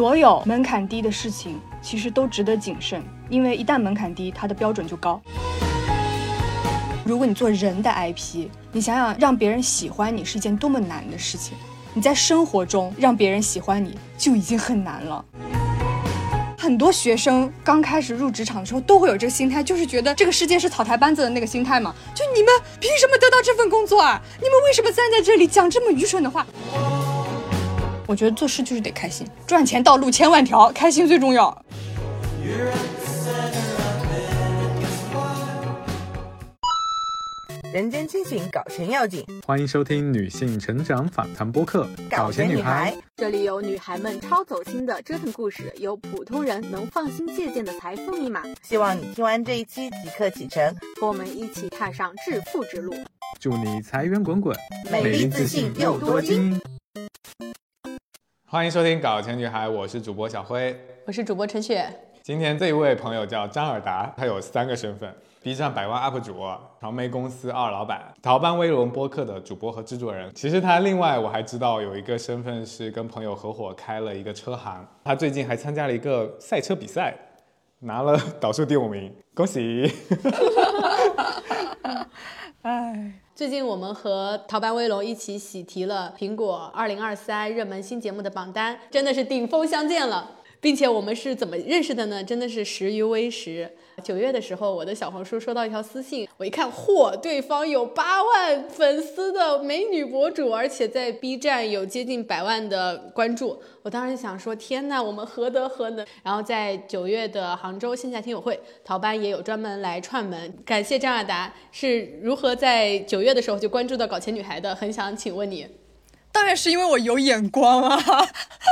所有门槛低的事情，其实都值得谨慎，因为一旦门槛低，它的标准就高。如果你做人的 IP，你想想让别人喜欢你是一件多么难的事情。你在生活中让别人喜欢你就已经很难了。很多学生刚开始入职场的时候都会有这个心态，就是觉得这个世界是草台班子的那个心态嘛。就你们凭什么得到这份工作啊？你们为什么站在这里讲这么愚蠢的话？我觉得做事就是得开心，赚钱道路千万条，开心最重要。人间清醒，搞钱要紧。欢迎收听女性成长访谈播客《搞钱女孩》，这里有女孩们超走心的折腾故事，有普通人能放心借鉴的财富密码。希望你听完这一期即刻启程，和我们一起踏上致富之路。祝你财源滚滚，美丽自信又多金。欢迎收听《搞钱女孩》，我是主播小辉，我是主播陈雪。今天这一位朋友叫张尔达，他有三个身份。B 站百万 UP 主，传媒公司二老板，淘班威龙播客的主播和制作人。其实他另外我还知道有一个身份是跟朋友合伙开了一个车行。他最近还参加了一个赛车比赛，拿了倒数第五名，恭喜！哎，最近我们和淘班威龙一起喜提了苹果二零二三热门新节目的榜单，真的是顶峰相见了。并且我们是怎么认识的呢？真的是始于微时。九月的时候，我的小红书收到一条私信，我一看，嚯，对方有八万粉丝的美女博主，而且在 B 站有接近百万的关注。我当时想说，天呐，我们何德何能？然后在九月的杭州线下听友会，陶班也有专门来串门。感谢张亚达，是如何在九月的时候就关注到搞钱女孩的？很想请问你。当然是因为我有眼光啊。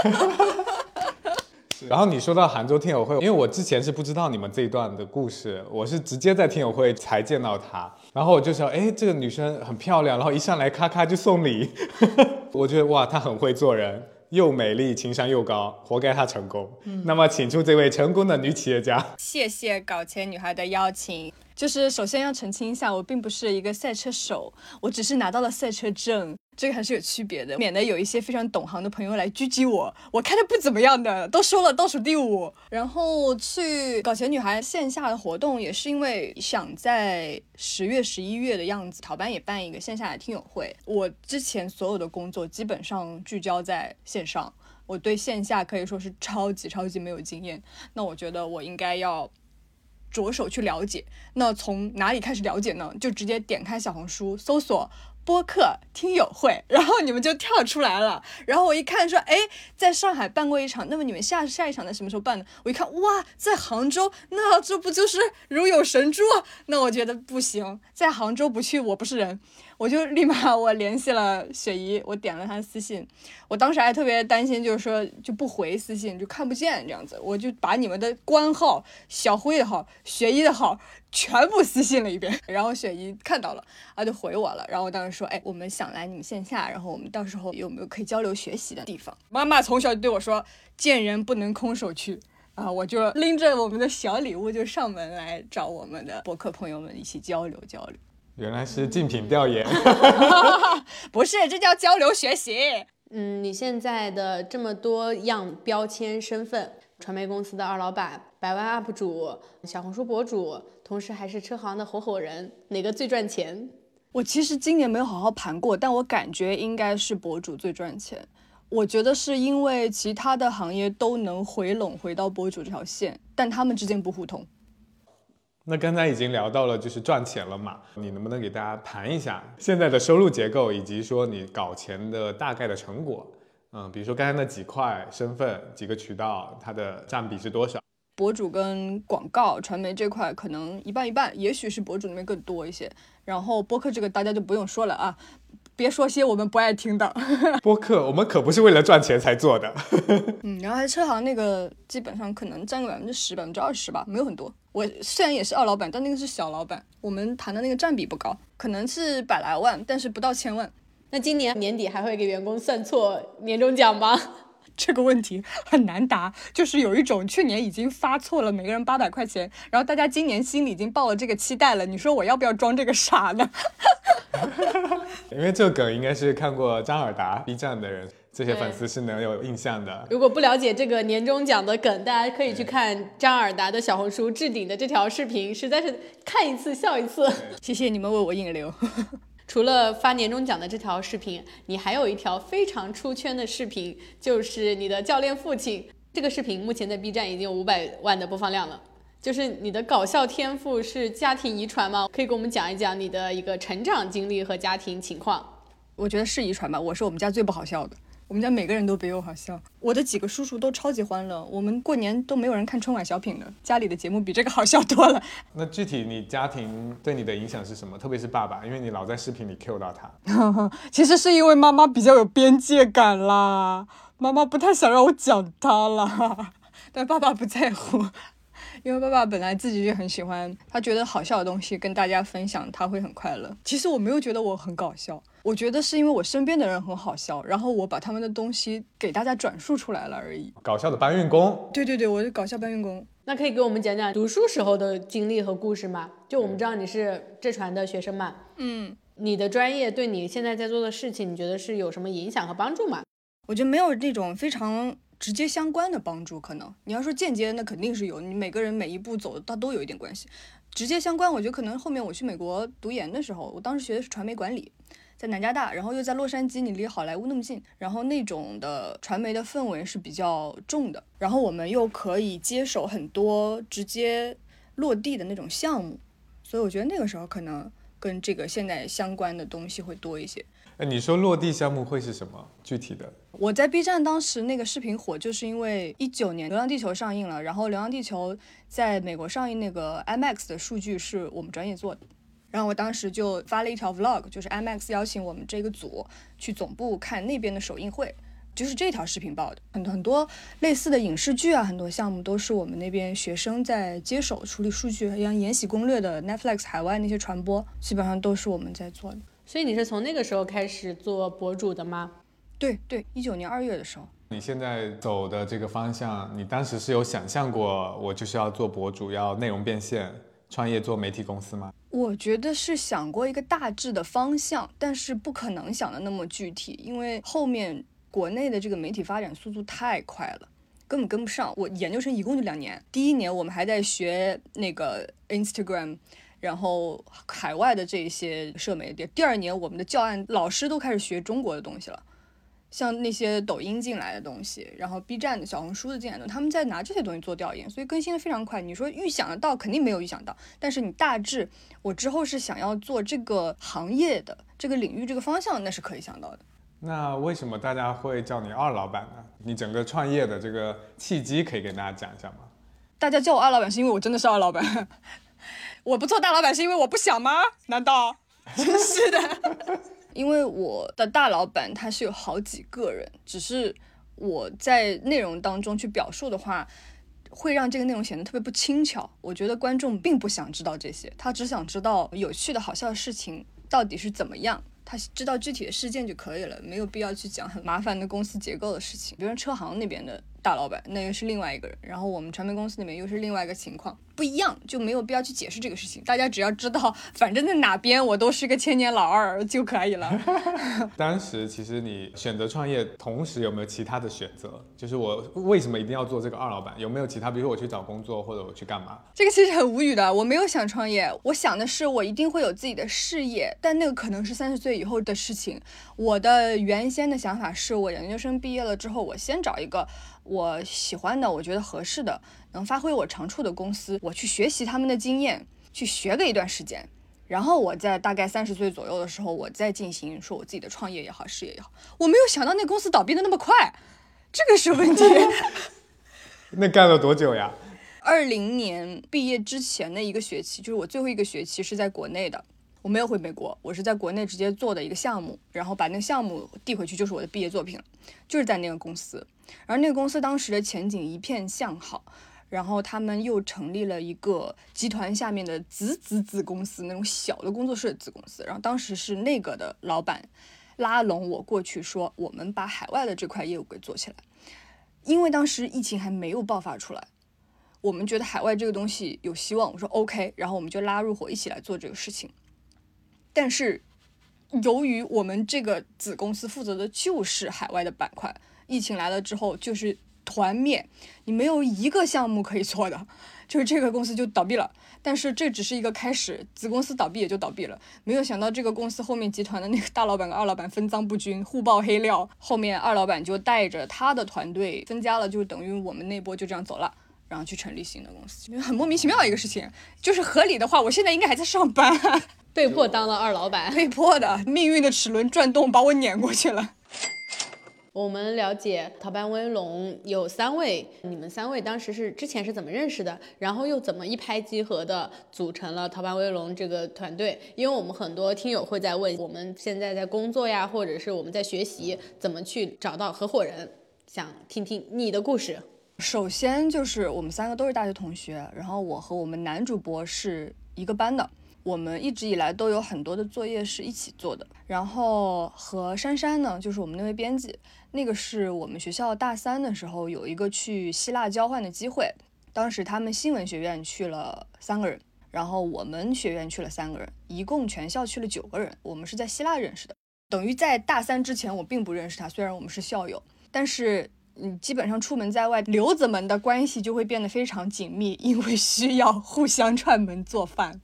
然后你说到杭州听友会，因为我之前是不知道你们这一段的故事，我是直接在听友会才见到她，然后我就说，哎，这个女生很漂亮，然后一上来咔咔就送礼，我觉得哇，她很会做人，又美丽，情商又高，活该她成功。那么，请出这位成功的女企业家。谢谢搞钱女孩的邀请。就是首先要澄清一下，我并不是一个赛车手，我只是拿到了赛车证，这个还是有区别的，免得有一些非常懂行的朋友来狙击我。我开的不怎么样的，都说了倒数第五。然后去搞钱女孩线下的活动，也是因为想在十月、十一月的样子，淘班也办一个线下的听友会。我之前所有的工作基本上聚焦在线上，我对线下可以说是超级超级没有经验。那我觉得我应该要。着手去了解，那从哪里开始了解呢？就直接点开小红书搜索播客听友会，然后你们就跳出来了。然后我一看说，哎，在上海办过一场，那么你们下下一场在什么时候办呢？我一看，哇，在杭州，那这不就是如有神助？那我觉得不行，在杭州不去，我不是人。我就立马我联系了雪姨，我点了她私信，我当时还特别担心，就是说就不回私信就看不见这样子，我就把你们的官号、小辉的号、雪姨的号全部私信了一遍，然后雪姨看到了，啊就回我了，然后我当时说，哎，我们想来你们线下，然后我们到时候有没有可以交流学习的地方？妈妈从小就对我说，见人不能空手去。啊，我就拎着我们的小礼物就上门来找我们的博客朋友们一起交流交流。原来是竞品调研，不是，这叫交流学习。嗯，你现在的这么多样标签身份，传媒公司的二老板、百万 UP 主、小红书博主，同时还是车行的合伙人，哪个最赚钱？我其实今年没有好好盘过，但我感觉应该是博主最赚钱。我觉得是因为其他的行业都能回笼回到博主这条线，但他们之间不互通。那刚才已经聊到了，就是赚钱了嘛？你能不能给大家谈一下现在的收入结构，以及说你搞钱的大概的成果？嗯，比如说刚才那几块身份、几个渠道，它的占比是多少？博主跟广告、传媒这块可能一半一半，也许是博主那边更多一些。然后播客这个大家就不用说了啊。别说些我们不爱听的 播客，我们可不是为了赚钱才做的。嗯，然后还车行那个，基本上可能占个百分之十、百分之二十吧，没有很多。我虽然也是二老板，但那个是小老板，我们谈的那个占比不高，可能是百来万，但是不到千万。那今年年底还会给员工算错年终奖吗？这个问题很难答，就是有一种去年已经发错了，每个人八百块钱，然后大家今年心里已经抱了这个期待了，你说我要不要装这个傻呢？因为这个梗应该是看过张尔达 B 站的人，这些粉丝是能有印象的。如果不了解这个年终奖的梗，大家可以去看张尔达的小红书置顶的这条视频，实在是看一次笑一次。谢谢你们为我引流。除了发年终奖的这条视频，你还有一条非常出圈的视频，就是你的教练父亲。这个视频目前在 B 站已经有五百万的播放量了。就是你的搞笑天赋是家庭遗传吗？可以给我们讲一讲你的一个成长经历和家庭情况。我觉得是遗传吧，我是我们家最不好笑的。我们家每个人都比我好笑，我的几个叔叔都超级欢乐。我们过年都没有人看春晚小品的，家里的节目比这个好笑多了。那具体你家庭对你的影响是什么？特别是爸爸，因为你老在视频里 Q 到他。其实是因为妈妈比较有边界感啦，妈妈不太想让我讲他啦，但爸爸不在乎。因为爸爸本来自己就很喜欢，他觉得好笑的东西跟大家分享，他会很快乐。其实我没有觉得我很搞笑，我觉得是因为我身边的人很好笑，然后我把他们的东西给大家转述出来了而已。搞笑的搬运工，对对对，我是搞笑搬运工。那可以给我们讲讲读书时候的经历和故事吗？就我们知道你是浙传的学生嘛，嗯，你的专业对你现在在做的事情，你觉得是有什么影响和帮助吗？我觉得没有那种非常。直接相关的帮助，可能你要说间接，那肯定是有。你每个人每一步走的，它都有一点关系。直接相关，我觉得可能后面我去美国读研的时候，我当时学的是传媒管理，在南加大，然后又在洛杉矶，你离好莱坞那么近，然后那种的传媒的氛围是比较重的，然后我们又可以接手很多直接落地的那种项目，所以我觉得那个时候可能跟这个现在相关的东西会多一些。哎，你说落地项目会是什么具体的？我在 B 站当时那个视频火，就是因为一九年《流浪地球》上映了，然后《流浪地球》在美国上映那个 IMAX 的数据是我们专业做的，然后我当时就发了一条 Vlog，就是 IMAX 邀请我们这个组去总部看那边的首映会，就是这条视频爆的。很很多类似的影视剧啊，很多项目都是我们那边学生在接手处理数据，像《延禧攻略》的 Netflix 海外那些传播，基本上都是我们在做的。所以你是从那个时候开始做博主的吗？对对，一九年二月的时候。你现在走的这个方向，你当时是有想象过我就是要做博主，要内容变现，创业做媒体公司吗？我觉得是想过一个大致的方向，但是不可能想的那么具体，因为后面国内的这个媒体发展速度太快了，根本跟不上。我研究生一共就两年，第一年我们还在学那个 Instagram。然后海外的这些社媒的，第二年我们的教案老师都开始学中国的东西了，像那些抖音进来的东西，然后 B 站的小红书的进来的，他们在拿这些东西做调研，所以更新的非常快。你说预想得到，肯定没有预想到，但是你大致我之后是想要做这个行业的这个领域这个方向，那是可以想到的。那为什么大家会叫你二老板呢？你整个创业的这个契机可以给大家讲一下吗？大家叫我二老板是因为我真的是二老板。我不做大老板是因为我不想吗？难道？真是的，因为我的大老板他是有好几个人，只是我在内容当中去表述的话，会让这个内容显得特别不轻巧。我觉得观众并不想知道这些，他只想知道有趣的好笑的事情到底是怎么样，他知道具体的事件就可以了，没有必要去讲很麻烦的公司结构的事情。比如说车行那边的大老板，那又是另外一个人，然后我们传媒公司里面又是另外一个情况。不一样就没有必要去解释这个事情，大家只要知道，反正在哪边我都是个千年老二就可以了。当时其实你选择创业，同时有没有其他的选择？就是我为什么一定要做这个二老板？有没有其他？比如说我去找工作，或者我去干嘛？这个其实很无语的。我没有想创业，我想的是我一定会有自己的事业，但那个可能是三十岁以后的事情。我的原先的想法是我研究生毕业了之后，我先找一个我喜欢的，我觉得合适的。能发挥我长处的公司，我去学习他们的经验，去学个一段时间，然后我在大概三十岁左右的时候，我再进行说我自己的创业也好，事业也好。我没有想到那公司倒闭的那么快，这个是问题。那干了多久呀？二零年毕业之前的一个学期，就是我最后一个学期是在国内的，我没有回美国，我是在国内直接做的一个项目，然后把那个项目递回去就是我的毕业作品，就是在那个公司，而那个公司当时的前景一片向好。然后他们又成立了一个集团下面的子子子公司，那种小的工作室子公司。然后当时是那个的老板拉拢我过去，说我们把海外的这块业务给做起来。因为当时疫情还没有爆发出来，我们觉得海外这个东西有希望，我说 OK，然后我们就拉入伙一起来做这个事情。但是由于我们这个子公司负责的就是海外的板块，疫情来了之后就是团灭，你没有一个项目可以做的，就是这个公司就倒闭了。但是这只是一个开始，子公司倒闭也就倒闭了。没有想到这个公司后面集团的那个大老板跟二老板分赃不均，互爆黑料。后面二老板就带着他的团队分家了，就等于我们那波就这样走了，然后去成立新的公司，很莫名其妙的一个事情。就是合理的话，我现在应该还在上班，被迫当了二老板，被迫的，命运的齿轮转动把我撵过去了。我们了解陶班威龙有三位，你们三位当时是之前是怎么认识的？然后又怎么一拍即合的组成了陶班威龙这个团队？因为我们很多听友会在问，我们现在在工作呀，或者是我们在学习，怎么去找到合伙人？想听听你的故事。首先就是我们三个都是大学同学，然后我和我们男主播是一个班的。我们一直以来都有很多的作业是一起做的，然后和珊珊呢，就是我们那位编辑，那个是我们学校大三的时候有一个去希腊交换的机会，当时他们新闻学院去了三个人，然后我们学院去了三个人，一共全校去了九个人。我们是在希腊认识的，等于在大三之前我并不认识他，虽然我们是校友，但是嗯，基本上出门在外，留子们的关系就会变得非常紧密，因为需要互相串门做饭。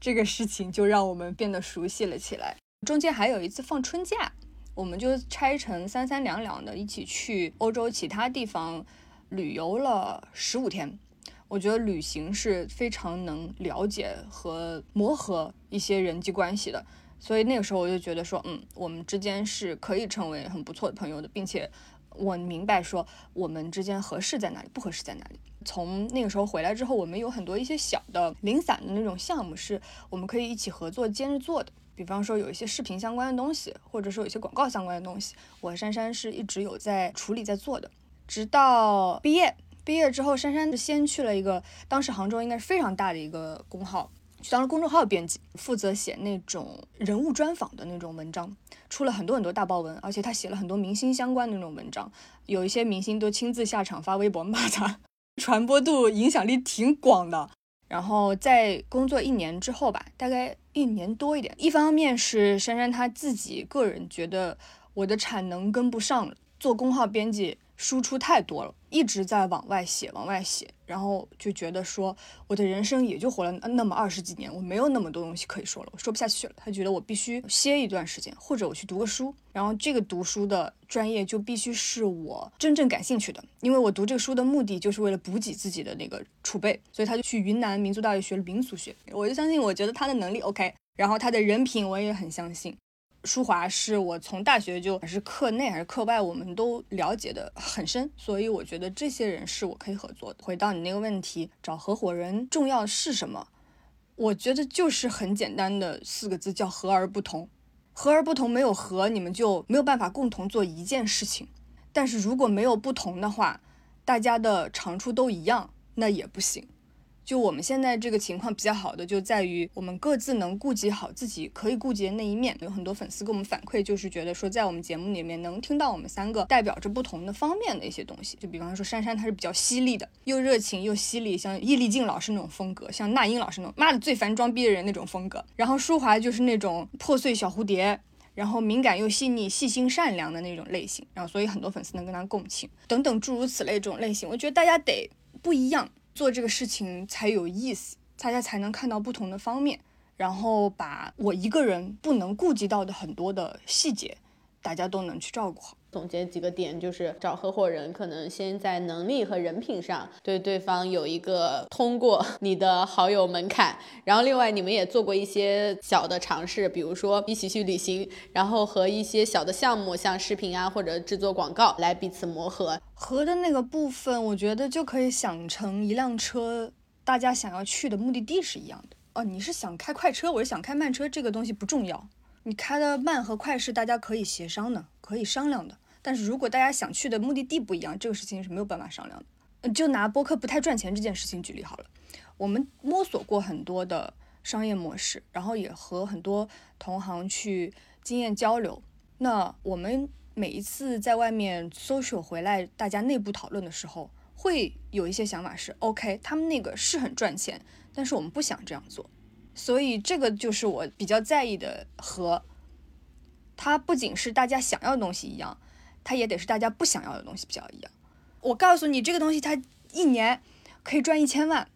这个事情就让我们变得熟悉了起来。中间还有一次放春假，我们就拆成三三两两的，一起去欧洲其他地方旅游了十五天。我觉得旅行是非常能了解和磨合一些人际关系的，所以那个时候我就觉得说，嗯，我们之间是可以成为很不错的朋友的，并且我明白说我们之间合适在哪里，不合适在哪里。从那个时候回来之后，我们有很多一些小的零散的那种项目，是我们可以一起合作兼着做的。比方说有一些视频相关的东西，或者说有一些广告相关的东西，我和珊珊是一直有在处理在做的。直到毕业，毕业之后，珊珊先去了一个当时杭州应该是非常大的一个公号，去当了公众号编辑，负责写那种人物专访的那种文章，出了很多很多大爆文，而且他写了很多明星相关的那种文章，有一些明星都亲自下场发微博骂他。传播度、影响力挺广的。然后在工作一年之后吧，大概一年多一点。一方面是珊珊她自己个人觉得我的产能跟不上，做工号编辑。输出太多了，一直在往外写，往外写，然后就觉得说我的人生也就活了那么二十几年，我没有那么多东西可以说了，我说不下去了。他觉得我必须歇一段时间，或者我去读个书，然后这个读书的专业就必须是我真正感兴趣的，因为我读这个书的目的就是为了补给自己的那个储备，所以他就去云南民族大学学了民俗学。我就相信，我觉得他的能力 OK，然后他的人品我也很相信。舒华是我从大学就还是课内还是课外，我们都了解的很深，所以我觉得这些人是我可以合作的。回到你那个问题，找合伙人重要的是什么？我觉得就是很简单的四个字，叫和而不同。和而不同，没有和，你们就没有办法共同做一件事情。但是如果没有不同的话，大家的长处都一样，那也不行。就我们现在这个情况比较好的，就在于我们各自能顾及好自己可以顾及的那一面。有很多粉丝给我们反馈，就是觉得说在我们节目里面能听到我们三个代表着不同的方面的一些东西。就比方说珊珊，她是比较犀利的，又热情又犀利，像易立竞老师那种风格，像那英老师那种妈的最烦装逼的人那种风格。然后舒华就是那种破碎小蝴蝶，然后敏感又细腻、细心善良的那种类型。然后所以很多粉丝能跟他共情，等等诸如此类这种类型，我觉得大家得不一样。做这个事情才有意思，大家才能看到不同的方面，然后把我一个人不能顾及到的很多的细节，大家都能去照顾好。总结几个点，就是找合伙人，可能先在能力和人品上对对方有一个通过 你的好友门槛。然后另外你们也做过一些小的尝试，比如说一起去旅行，然后和一些小的项目，像视频啊或者制作广告来彼此磨合。合的那个部分，我觉得就可以想成一辆车，大家想要去的目的地是一样的。哦，你是想开快车，我是想开慢车，这个东西不重要。你开的慢和快是大家可以协商的，可以商量的。但是如果大家想去的目的地不一样，这个事情是没有办法商量的。就拿播客不太赚钱这件事情举例好了，我们摸索过很多的商业模式，然后也和很多同行去经验交流。那我们每一次在外面 social 回来，大家内部讨论的时候，会有一些想法是 OK，他们那个是很赚钱，但是我们不想这样做，所以这个就是我比较在意的和它不仅是大家想要的东西一样，它也得是大家不想要的东西比较一样。我告诉你，这个东西它一年可以赚一千万，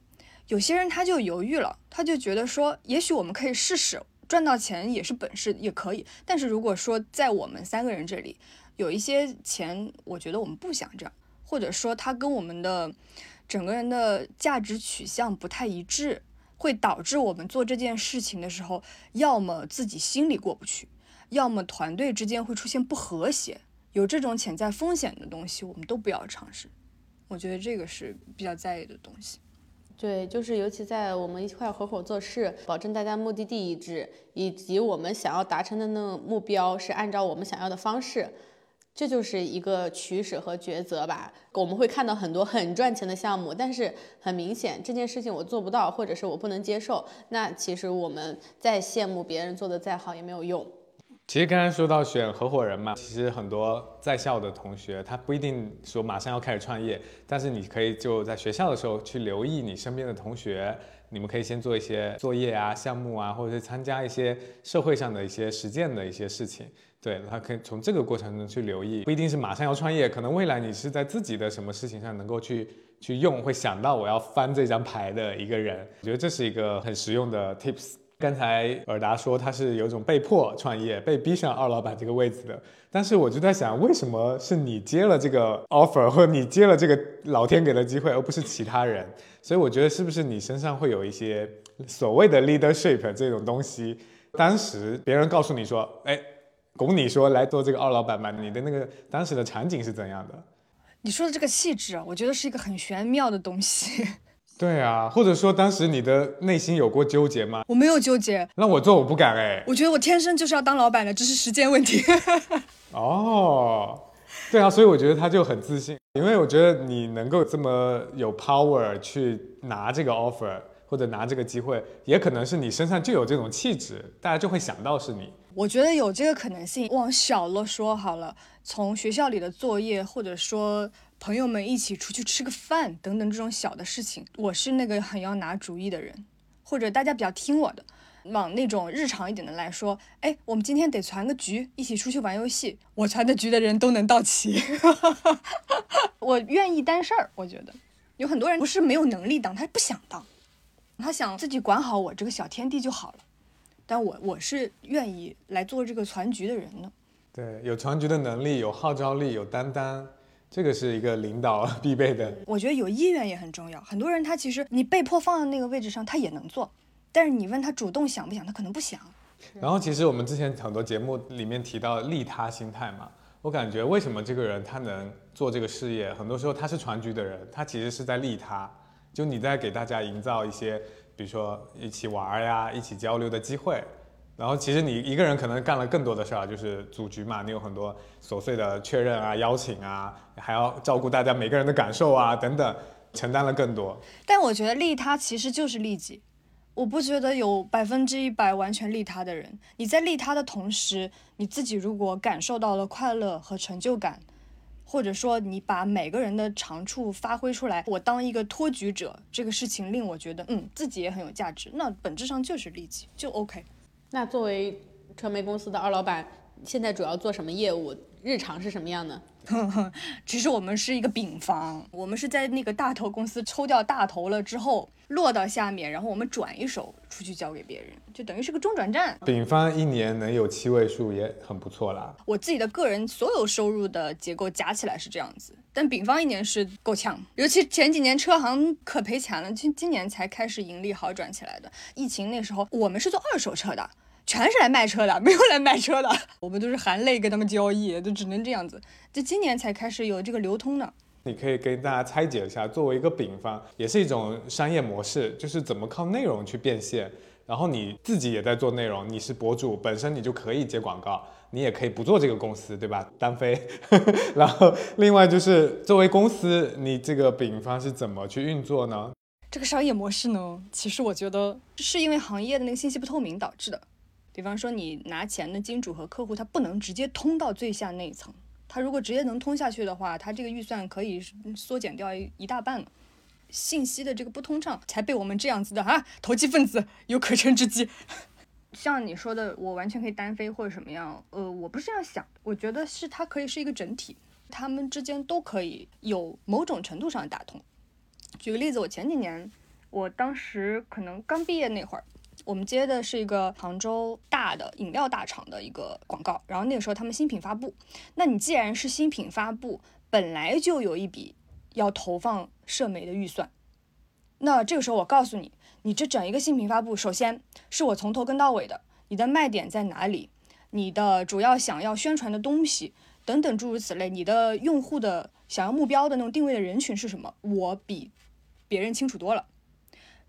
有些人他就犹豫了，他就觉得说，也许我们可以试试。赚到钱也是本事，也可以。但是如果说在我们三个人这里有一些钱，我觉得我们不想这样，或者说他跟我们的整个人的价值取向不太一致，会导致我们做这件事情的时候，要么自己心里过不去，要么团队之间会出现不和谐。有这种潜在风险的东西，我们都不要尝试。我觉得这个是比较在意的东西。对，就是尤其在我们一块合伙做事，保证大家目的地一致，以及我们想要达成的那个目标是按照我们想要的方式，这就是一个取舍和抉择吧。我们会看到很多很赚钱的项目，但是很明显这件事情我做不到，或者是我不能接受，那其实我们再羡慕别人做的再好也没有用。其实刚才说到选合伙人嘛，其实很多在校的同学他不一定说马上要开始创业，但是你可以就在学校的时候去留意你身边的同学，你们可以先做一些作业啊、项目啊，或者是参加一些社会上的一些实践的一些事情。对，他可以从这个过程中去留意，不一定是马上要创业，可能未来你是在自己的什么事情上能够去去用，会想到我要翻这张牌的一个人。我觉得这是一个很实用的 tips。刚才尔达说他是有种被迫创业、被逼上二老板这个位置的，但是我就在想，为什么是你接了这个 offer，或者你接了这个老天给的机会，而不是其他人？所以我觉得是不是你身上会有一些所谓的 leadership 这种东西？当时别人告诉你说，哎，拱你说来做这个二老板吧，你的那个当时的场景是怎样的？你说的这个气质，我觉得是一个很玄妙的东西。对啊，或者说当时你的内心有过纠结吗？我没有纠结，让我做我不敢哎。我觉得我天生就是要当老板的，只是时间问题。哦，对啊，所以我觉得他就很自信，因为我觉得你能够这么有 power 去拿这个 offer 或者拿这个机会，也可能是你身上就有这种气质，大家就会想到是你。我觉得有这个可能性。往小了说好了，从学校里的作业，或者说。朋友们一起出去吃个饭等等这种小的事情，我是那个很要拿主意的人，或者大家比较听我的。往那种日常一点的来说，哎，我们今天得攒个局，一起出去玩游戏，我攒的局的人都能到齐。我愿意担事儿，我觉得有很多人不是没有能力当，他不想当，他想自己管好我这个小天地就好了。但我我是愿意来做这个攒局的人的。对，有攒局的能力，有号召力，有担当。这个是一个领导 必备的，我觉得有意愿也很重要。很多人他其实你被迫放在那个位置上，他也能做，但是你问他主动想不想，他可能不想。然后其实我们之前很多节目里面提到利他心态嘛，我感觉为什么这个人他能做这个事业，很多时候他是全局的人，他其实是在利他，就你在给大家营造一些，比如说一起玩呀、一起交流的机会。然后其实你一个人可能干了更多的事儿，就是组局嘛，你有很多琐碎的确认啊、邀请啊，还要照顾大家每个人的感受啊等等，承担了更多。但我觉得利他其实就是利己，我不觉得有百分之一百完全利他的人。你在利他的同时，你自己如果感受到了快乐和成就感，或者说你把每个人的长处发挥出来，我当一个托举者，这个事情令我觉得嗯自己也很有价值，那本质上就是利己，就 OK。那作为传媒公司的二老板，现在主要做什么业务？日常是什么样的？其实我们是一个丙方，我们是在那个大头公司抽掉大头了之后落到下面，然后我们转一手出去交给别人，就等于是个中转站。丙方一年能有七位数也很不错啦。我自己的个人所有收入的结构加起来是这样子，但丙方一年是够呛，尤其前几年车行可赔钱了，今今年才开始盈利好转起来的。疫情那时候我们是做二手车的。全是来卖车的，没有来卖车的。我们都是含泪跟他们交易，就只能这样子。就今年才开始有这个流通的。你可以跟大家拆解一下，作为一个丙方，也是一种商业模式，就是怎么靠内容去变现。然后你自己也在做内容，你是博主，本身你就可以接广告，你也可以不做这个公司，对吧？单飞。然后另外就是作为公司，你这个丙方是怎么去运作呢？这个商业模式呢，其实我觉得是因为行业的那个信息不透明导致的。比方说，你拿钱的金主和客户，他不能直接通到最下那一层，他如果直接能通下去的话，他这个预算可以缩减掉一大半了。信息的这个不通畅，才被我们这样子的啊投机分子有可乘之机。像你说的，我完全可以单飞或者什么样，呃，我不是这样想，我觉得是它可以是一个整体，他们之间都可以有某种程度上的打通。举个例子，我前几年，我当时可能刚毕业那会儿，我们接的是一个杭州大的饮料大厂的一个广告，然后那个时候他们新品发布，那你既然是新品发布，本来就有一笔要投放社媒的预算，那这个时候我告诉你。你这整一个新品发布，首先是我从头跟到尾的，你的卖点在哪里？你的主要想要宣传的东西等等诸如此类，你的用户的想要目标的那种定位的人群是什么？我比别人清楚多了。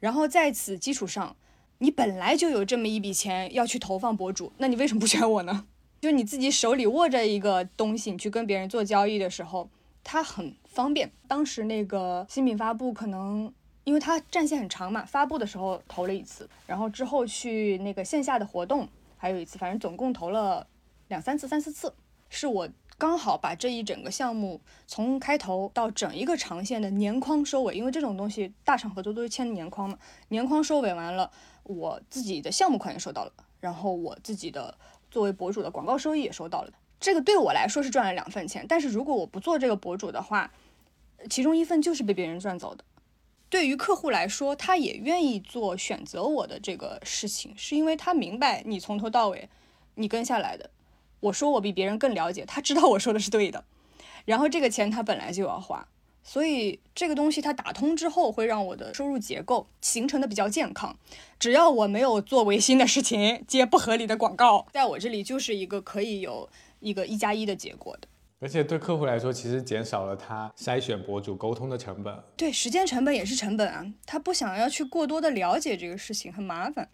然后在此基础上，你本来就有这么一笔钱要去投放博主，那你为什么不选我呢？就你自己手里握着一个东西，你去跟别人做交易的时候，它很方便。当时那个新品发布可能。因为它战线很长嘛，发布的时候投了一次，然后之后去那个线下的活动还有一次，反正总共投了两三次、三四次，是我刚好把这一整个项目从开头到整一个长线的年框收尾，因为这种东西大厂合作都是签年框嘛，年框收尾完了，我自己的项目款也收到了，然后我自己的作为博主的广告收益也收到了，这个对我来说是赚了两份钱，但是如果我不做这个博主的话，其中一份就是被别人赚走的。对于客户来说，他也愿意做选择我的这个事情，是因为他明白你从头到尾，你跟下来的。我说我比别人更了解，他知道我说的是对的。然后这个钱他本来就要花，所以这个东西它打通之后，会让我的收入结构形成的比较健康。只要我没有做违心的事情，接不合理的广告，在我这里就是一个可以有一个一加一的结果的。而且对客户来说，其实减少了他筛选博主沟通的成本，对时间成本也是成本啊。他不想要去过多的了解这个事情，很麻烦。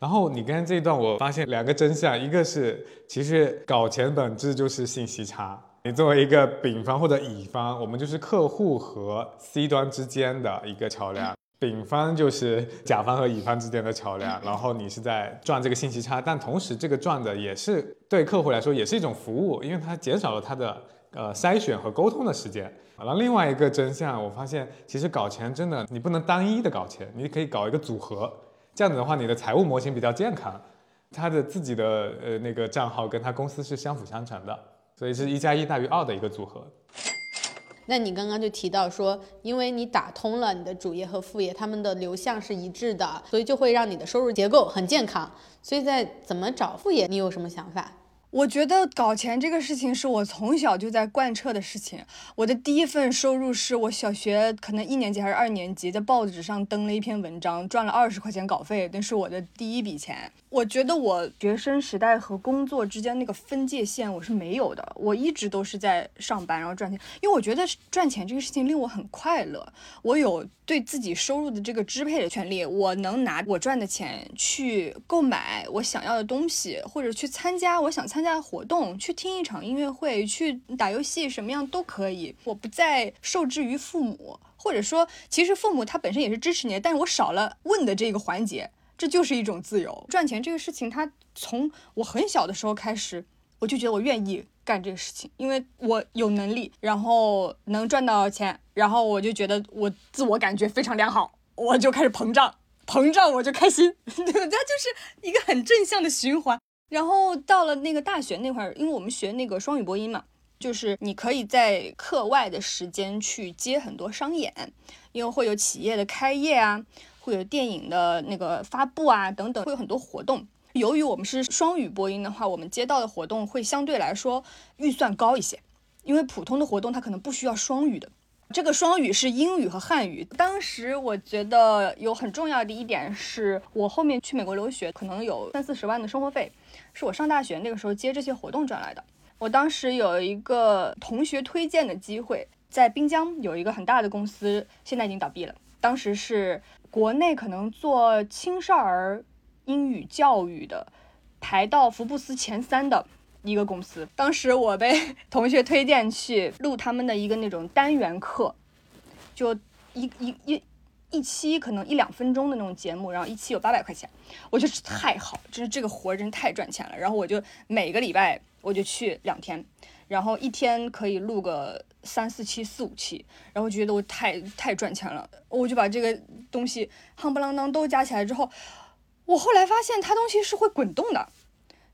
然后你刚才这一段，我发现两个真相，一个是其实搞钱本质就是信息差。你作为一个丙方或者乙方，我们就是客户和 C 端之间的一个桥梁。丙方就是甲方和乙方之间的桥梁，然后你是在赚这个信息差，但同时这个赚的也是对客户来说也是一种服务，因为它减少了他的呃筛选和沟通的时间。然后另外一个真相，我发现其实搞钱真的你不能单一的搞钱，你可以搞一个组合，这样子的话你的财务模型比较健康，他的自己的呃那个账号跟他公司是相辅相成的，所以是一加一大于二的一个组合。那你刚刚就提到说，因为你打通了你的主业和副业，他们的流向是一致的，所以就会让你的收入结构很健康。所以在怎么找副业，你有什么想法？我觉得搞钱这个事情是我从小就在贯彻的事情。我的第一份收入是我小学可能一年级还是二年级，在报纸上登了一篇文章，赚了二十块钱稿费，那是我的第一笔钱。我觉得我学生时代和工作之间那个分界线我是没有的，我一直都是在上班然后赚钱，因为我觉得赚钱这个事情令我很快乐，我有对自己收入的这个支配的权利，我能拿我赚的钱去购买我想要的东西，或者去参加我想参。加的活动，去听一场音乐会，去打游戏，什么样都可以。我不再受制于父母，或者说，其实父母他本身也是支持你的，但是我少了问的这个环节，这就是一种自由。赚钱这个事情，它从我很小的时候开始，我就觉得我愿意干这个事情，因为我有能力，然后能赚到钱，然后我就觉得我自我感觉非常良好，我就开始膨胀，膨胀我就开心，对它就是一个很正向的循环。然后到了那个大学那会儿，因为我们学那个双语播音嘛，就是你可以在课外的时间去接很多商演，因为会有企业的开业啊，会有电影的那个发布啊等等，会有很多活动。由于我们是双语播音的话，我们接到的活动会相对来说预算高一些，因为普通的活动它可能不需要双语的。这个双语是英语和汉语。当时我觉得有很重要的一点是，我后面去美国留学，可能有三四十万的生活费，是我上大学那个时候接这些活动赚来的。我当时有一个同学推荐的机会，在滨江有一个很大的公司，现在已经倒闭了。当时是国内可能做青少儿英语教育的，排到福布斯前三的。一个公司，当时我被同学推荐去录他们的一个那种单元课，就一一一一期可能一两分钟的那种节目，然后一期有八百块钱，我觉得太好，就是这个活真太赚钱了。然后我就每个礼拜我就去两天，然后一天可以录个三四期、四五期，然后觉得我太太赚钱了，我就把这个东西夯不啷当都加起来之后，我后来发现它东西是会滚动的，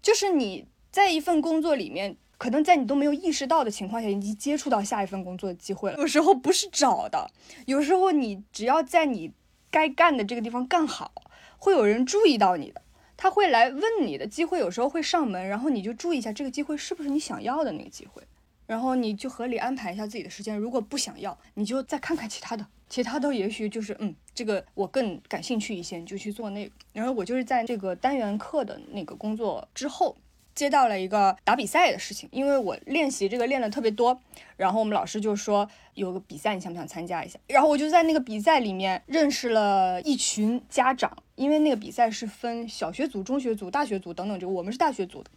就是你在一份工作里面。可能在你都没有意识到的情况下，已经接触到下一份工作的机会了。有时候不是找的，有时候你只要在你该干的这个地方干好，会有人注意到你的，他会来问你的机会，有时候会上门，然后你就注意一下这个机会是不是你想要的那个机会，然后你就合理安排一下自己的时间。如果不想要，你就再看看其他的，其他的也许就是嗯，这个我更感兴趣一些，你就去做那个。然后我就是在这个单元课的那个工作之后。接到了一个打比赛的事情，因为我练习这个练的特别多，然后我们老师就说有个比赛，你想不想参加一下？然后我就在那个比赛里面认识了一群家长，因为那个比赛是分小学组、中学组、大学组等等，这个我们是大学组的，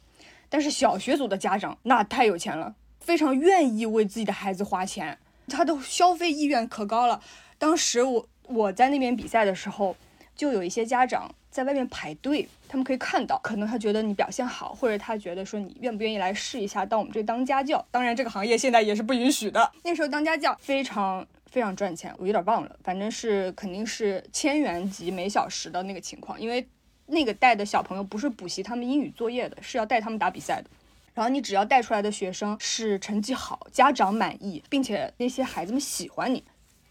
但是小学组的家长那太有钱了，非常愿意为自己的孩子花钱，他的消费意愿可高了。当时我我在那边比赛的时候，就有一些家长。在外面排队，他们可以看到，可能他觉得你表现好，或者他觉得说你愿不愿意来试一下到我们这当家教。当然，这个行业现在也是不允许的。那时候当家教非常非常赚钱，我有点忘了，反正是肯定是千元级每小时的那个情况。因为那个带的小朋友不是补习他们英语作业的，是要带他们打比赛的。然后你只要带出来的学生是成绩好，家长满意，并且那些孩子们喜欢你，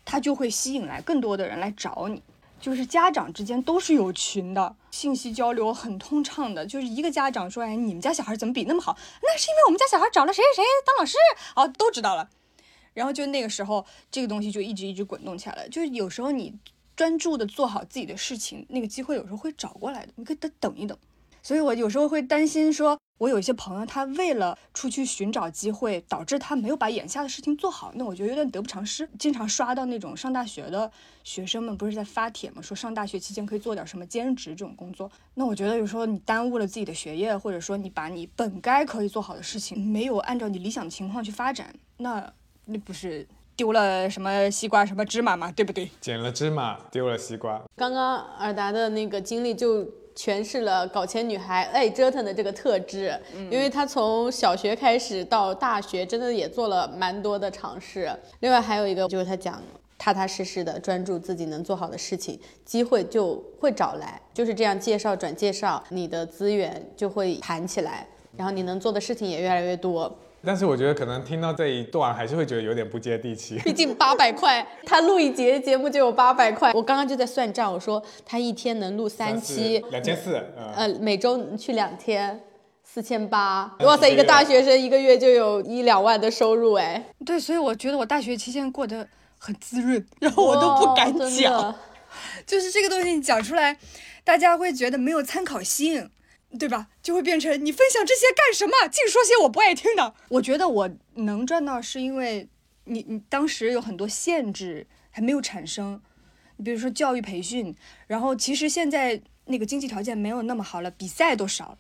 他就会吸引来更多的人来找你。就是家长之间都是有群的，信息交流很通畅的。就是一个家长说：“哎，你们家小孩怎么比那么好？那是因为我们家小孩找了谁谁谁当老师。”好，都知道了。然后就那个时候，这个东西就一直一直滚动起来了。就是有时候你专注的做好自己的事情，那个机会有时候会找过来的。你可以等等一等。所以我有时候会担心说。我有一些朋友，他为了出去寻找机会，导致他没有把眼下的事情做好，那我觉得有点得不偿失。经常刷到那种上大学的学生们，不是在发帖嘛？说上大学期间可以做点什么兼职这种工作。那我觉得有时候你耽误了自己的学业，或者说你把你本该可以做好的事情，没有按照你理想的情况去发展，那那不是丢了什么西瓜什么芝麻吗？对不对？捡了芝麻，丢了西瓜。刚刚尔达的那个经历就。诠释了搞钱女孩爱折腾的这个特质，因为她从小学开始到大学，真的也做了蛮多的尝试。另外还有一个就是她讲踏踏实实的专注自己能做好的事情，机会就会找来。就是这样介绍转介绍，你的资源就会盘起来，然后你能做的事情也越来越多。但是我觉得可能听到这一段还是会觉得有点不接地气。毕竟八百块，他录一节节目就有八百块。我刚刚就在算账，我说他一天能录三期，两千四，呃，每周去两天，四千八。哇塞，一个大学生一个月就有一两万的收入哎。对，所以我觉得我大学期间过得很滋润，然后我都不敢讲，就是这个东西你讲出来，大家会觉得没有参考性。对吧？就会变成你分享这些干什么？净说些我不爱听的。我觉得我能赚到，是因为你你当时有很多限制还没有产生。你比如说教育培训，然后其实现在那个经济条件没有那么好了，比赛都少了，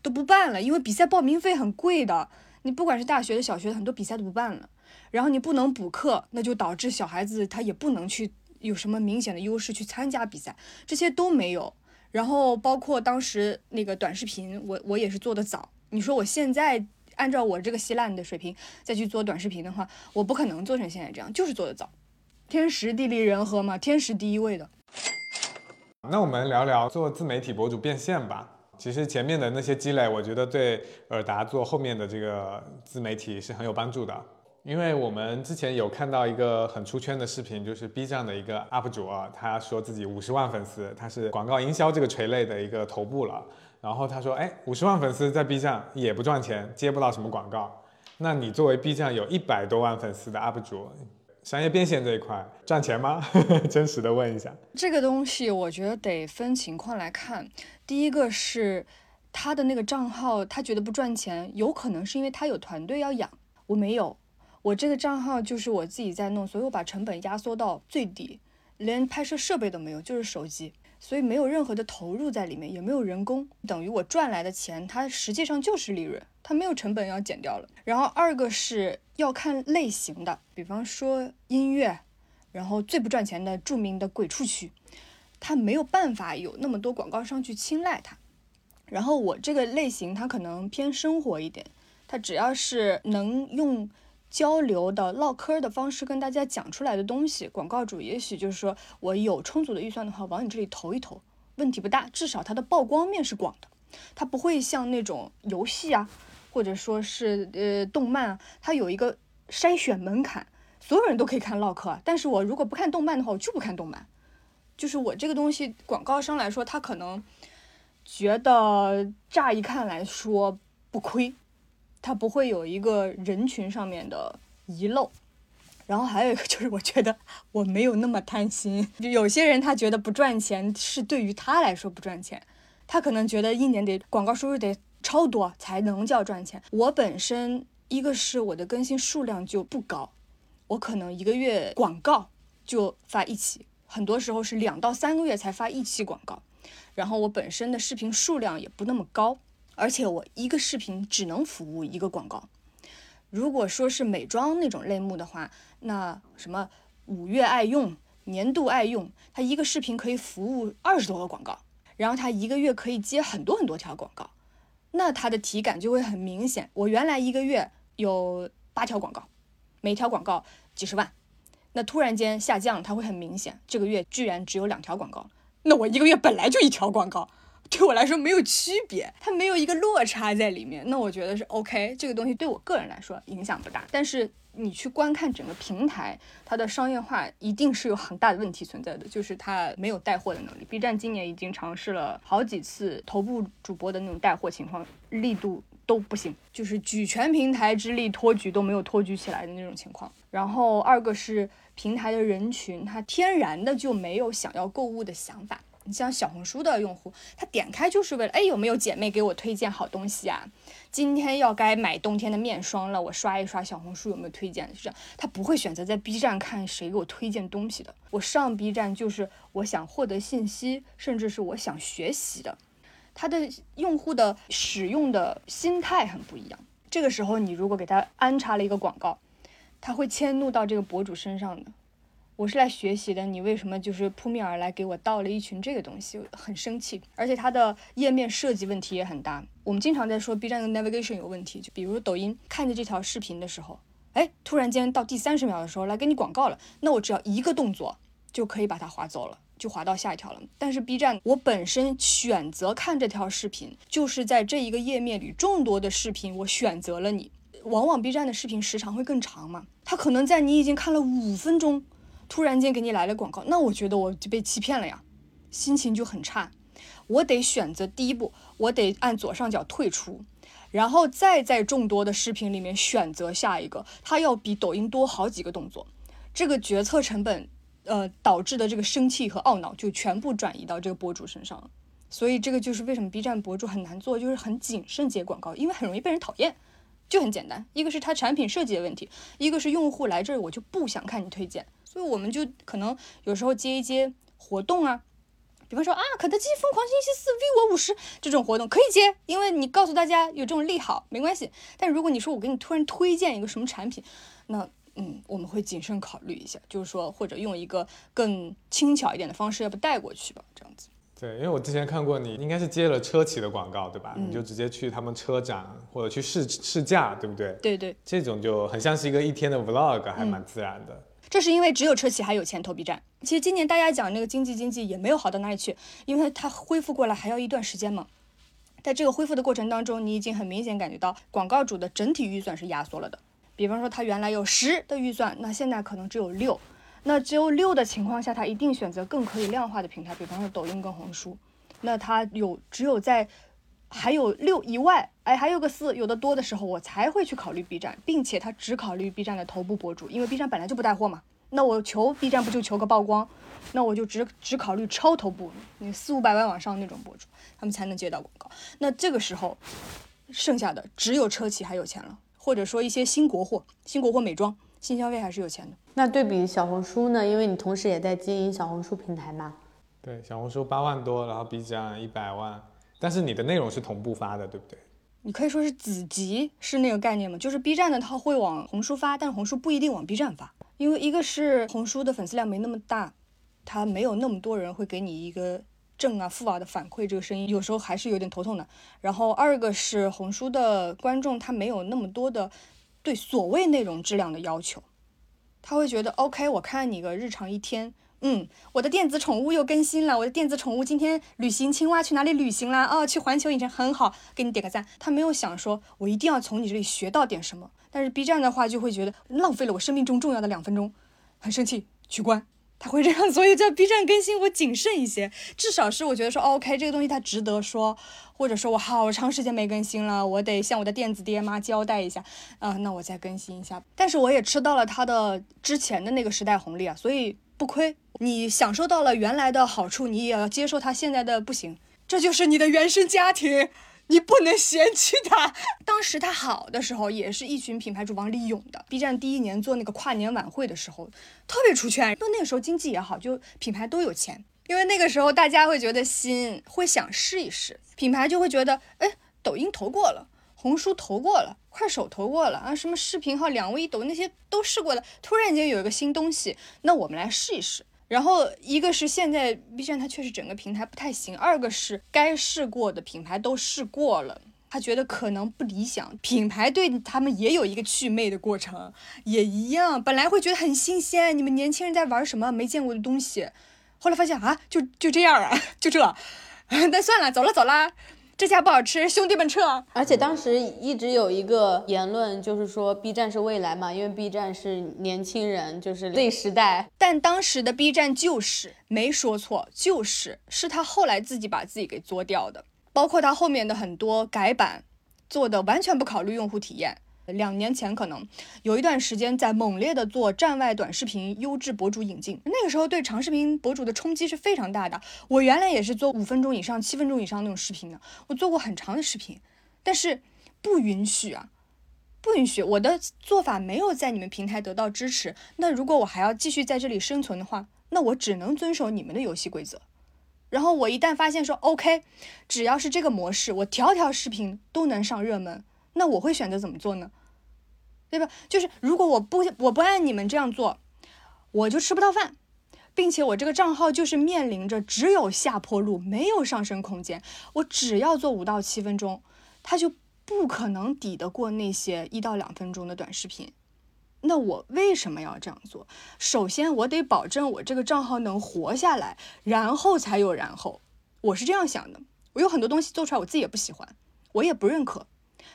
都不办了，因为比赛报名费很贵的。你不管是大学的、小学的，很多比赛都不办了。然后你不能补课，那就导致小孩子他也不能去有什么明显的优势去参加比赛，这些都没有。然后包括当时那个短视频，我我也是做的早。你说我现在按照我这个稀烂的水平再去做短视频的话，我不可能做成现在这样，就是做的早。天时地利人和嘛，天时第一位的。那我们聊聊做自媒体博主变现吧。其实前面的那些积累，我觉得对尔达做后面的这个自媒体是很有帮助的。因为我们之前有看到一个很出圈的视频，就是 B 站的一个 UP 主啊，他说自己五十万粉丝，他是广告营销这个垂类的一个头部了。然后他说，哎，五十万粉丝在 B 站也不赚钱，接不到什么广告。那你作为 B 站有一百多万粉丝的 UP 主，商业变现这一块赚钱吗？真实的问一下。这个东西我觉得得分情况来看。第一个是他的那个账号，他觉得不赚钱，有可能是因为他有团队要养，我没有。我这个账号就是我自己在弄，所以我把成本压缩到最低，连拍摄设备都没有，就是手机，所以没有任何的投入在里面，也没有人工，等于我赚来的钱，它实际上就是利润，它没有成本要减掉了。然后二个是要看类型的，比方说音乐，然后最不赚钱的著名的鬼畜区，它没有办法有那么多广告商去青睐它。然后我这个类型它可能偏生活一点。它只要是能用交流的唠嗑的方式跟大家讲出来的东西，广告主也许就是说我有充足的预算的话，往你这里投一投，问题不大。至少它的曝光面是广的，它不会像那种游戏啊，或者说是呃动漫啊，它有一个筛选门槛，所有人都可以看唠嗑。但是我如果不看动漫的话，我就不看动漫。就是我这个东西，广告商来说，他可能觉得乍一看来说不亏。它不会有一个人群上面的遗漏，然后还有一个就是，我觉得我没有那么贪心。有些人他觉得不赚钱是对于他来说不赚钱，他可能觉得一年得广告收入得超多才能叫赚钱。我本身一个是我的更新数量就不高，我可能一个月广告就发一期，很多时候是两到三个月才发一期广告，然后我本身的视频数量也不那么高。而且我一个视频只能服务一个广告。如果说是美妆那种类目的话，那什么五月爱用、年度爱用，它一个视频可以服务二十多个广告，然后它一个月可以接很多很多条广告，那它的体感就会很明显。我原来一个月有八条广告，每条广告几十万，那突然间下降，它会很明显。这个月居然只有两条广告，那我一个月本来就一条广告。对我来说没有区别，它没有一个落差在里面，那我觉得是 OK。这个东西对我个人来说影响不大，但是你去观看整个平台，它的商业化一定是有很大的问题存在的，就是它没有带货的能力。B 站今年已经尝试了好几次头部主播的那种带货情况，力度都不行，就是举全平台之力托举都没有托举起来的那种情况。然后二个是平台的人群，他天然的就没有想要购物的想法。你像小红书的用户，他点开就是为了，哎，有没有姐妹给我推荐好东西啊？今天要该买冬天的面霜了，我刷一刷小红书有没有推荐？是这样，他不会选择在 B 站看谁给我推荐东西的。我上 B 站就是我想获得信息，甚至是我想学习的。他的用户的使用的心态很不一样。这个时候，你如果给他安插了一个广告，他会迁怒到这个博主身上的。我是来学习的，你为什么就是扑面而来给我倒了一群这个东西，很生气。而且它的页面设计问题也很大。我们经常在说 B 站的 navigation 有问题，就比如抖音看着这条视频的时候，哎，突然间到第三十秒的时候来给你广告了，那我只要一个动作就可以把它划走了，就划到下一条了。但是 B 站我本身选择看这条视频，就是在这一个页面里众多的视频，我选择了你。往往 B 站的视频时长会更长嘛，它可能在你已经看了五分钟。突然间给你来了广告，那我觉得我就被欺骗了呀，心情就很差。我得选择第一步，我得按左上角退出，然后再在众多的视频里面选择下一个。它要比抖音多好几个动作，这个决策成本，呃，导致的这个生气和懊恼就全部转移到这个博主身上了。所以这个就是为什么 B 站博主很难做，就是很谨慎接广告，因为很容易被人讨厌。就很简单，一个是它产品设计的问题，一个是用户来这儿我就不想看你推荐。所以我们就可能有时候接一接活动啊，比方说啊，肯德基疯狂星期四 V 我五十这种活动可以接，因为你告诉大家有这种利好没关系。但如果你说我给你突然推荐一个什么产品，那嗯，我们会谨慎考虑一下，就是说或者用一个更轻巧一点的方式，要不带过去吧，这样子。对，因为我之前看过你应该是接了车企的广告，对吧？你就直接去他们车展或者去试试驾，对不对？对对，这种就很像是一个一天的 vlog，还蛮自然的。这是因为只有车企还有钱投 B 站。其实今年大家讲那个经济经济也没有好到哪里去，因为它恢复过来还要一段时间嘛。在这个恢复的过程当中，你已经很明显感觉到广告主的整体预算是压缩了的。比方说他原来有十的预算，那现在可能只有六。那只有六的情况下，他一定选择更可以量化的平台，比方说抖音跟红书。那他有只有在还有六以外，哎，还有个四，有的多的时候，我才会去考虑 B 站，并且他只考虑 B 站的头部博主，因为 B 站本来就不带货嘛。那我求 B 站不就求个曝光？那我就只只考虑超头部，你四五百万往上那种博主，他们才能接到广告。那这个时候，剩下的只有车企还有钱了，或者说一些新国货、新国货美妆。新消费还是有钱的。那对比小红书呢？因为你同时也在经营小红书平台嘛。对，小红书八万多，然后 B 站一百万，但是你的内容是同步发的，对不对？你可以说是子集是那个概念吗？就是 B 站的它会往红书发，但是红书不一定往 B 站发，因为一个是红书的粉丝量没那么大，它没有那么多人会给你一个正啊负啊的反馈这个声音，有时候还是有点头痛的。然后二个是红书的观众他没有那么多的对所谓内容质量的要求，他会觉得 OK，我看你个日常一天。嗯，我的电子宠物又更新了。我的电子宠物今天旅行，青蛙去哪里旅行啦？哦，去环球影城，很好，给你点个赞。他没有想说，我一定要从你这里学到点什么。但是 B 站的话，就会觉得浪费了我生命中重要的两分钟，很生气，取关。他会这样，所以在 B 站更新我谨慎一些，至少是我觉得说 OK，这个东西它值得说，或者说我好长时间没更新了，我得向我的电子爹妈交代一下，啊，那我再更新一下。但是我也吃到了他的之前的那个时代红利啊，所以不亏。你享受到了原来的好处，你也要接受他现在的不行，这就是你的原生家庭，你不能嫌弃他。当时他好的时候，也是一群品牌主往里涌的。B 站第一年做那个跨年晚会的时候，特别出圈，因为那个时候经济也好，就品牌都有钱，因为那个时候大家会觉得新，会想试一试，品牌就会觉得，哎，抖音投过了，红书投过了，快手投过了啊，什么视频号、两位一抖那些都试过了，突然间有一个新东西，那我们来试一试。然后一个是现在 B 站它确实整个平台不太行，二个是该试过的品牌都试过了，他觉得可能不理想，品牌对他们也有一个祛魅的过程，也一样，本来会觉得很新鲜，你们年轻人在玩什么没见过的东西，后来发现啊，就就这样啊，就这，那算了，走了走了。这家不好吃，兄弟们撤！而且当时一直有一个言论，就是说 B 站是未来嘛，因为 B 站是年轻人，就是 Z 时代。但当时的 B 站就是没说错，就是是他后来自己把自己给作掉的，包括他后面的很多改版，做的完全不考虑用户体验。两年前可能有一段时间在猛烈的做站外短视频优质博主引进，那个时候对长视频博主的冲击是非常大的。我原来也是做五分钟以上、七分钟以上那种视频的，我做过很长的视频，但是不允许啊，不允许！我的做法没有在你们平台得到支持，那如果我还要继续在这里生存的话，那我只能遵守你们的游戏规则。然后我一旦发现说 OK，只要是这个模式，我条条视频都能上热门。那我会选择怎么做呢？对吧？就是如果我不我不按你们这样做，我就吃不到饭，并且我这个账号就是面临着只有下坡路，没有上升空间。我只要做五到七分钟，它就不可能抵得过那些一到两分钟的短视频。那我为什么要这样做？首先，我得保证我这个账号能活下来，然后才有然后。我是这样想的。我有很多东西做出来，我自己也不喜欢，我也不认可。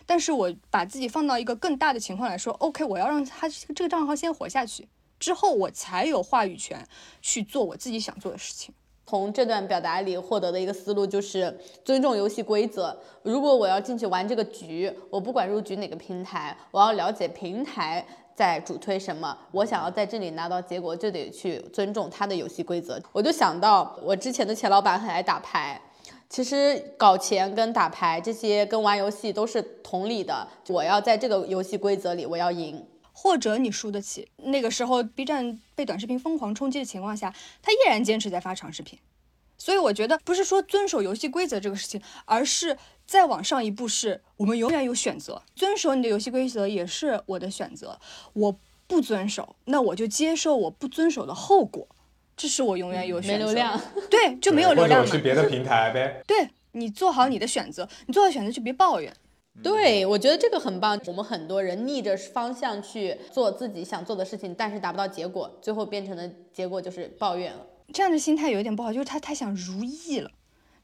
但是我把自己放到一个更大的情况来说，OK，我要让他这个账号先活下去，之后我才有话语权去做我自己想做的事情。从这段表达里获得的一个思路就是尊重游戏规则。如果我要进去玩这个局，我不管入局哪个平台，我要了解平台在主推什么，我想要在这里拿到结果，就得去尊重他的游戏规则。我就想到我之前的前老板很爱打牌。其实搞钱跟打牌这些跟玩游戏都是同理的。我要在这个游戏规则里，我要赢，或者你输得起。那个时候 B 站被短视频疯狂冲击的情况下，他依然坚持在发长视频。所以我觉得不是说遵守游戏规则这个事情，而是再往上一步，是我们永远有选择。遵守你的游戏规则也是我的选择。我不遵守，那我就接受我不遵守的后果。这是我永远有选择，没流量，对，就没有流量嘛。去别的平台呗。对你做好你的选择，你做好选择就别抱怨。对，我觉得这个很棒。我们很多人逆着方向去做自己想做的事情，但是达不到结果，最后变成的结果就是抱怨了。这样的心态有一点不好，就是他太想如意了，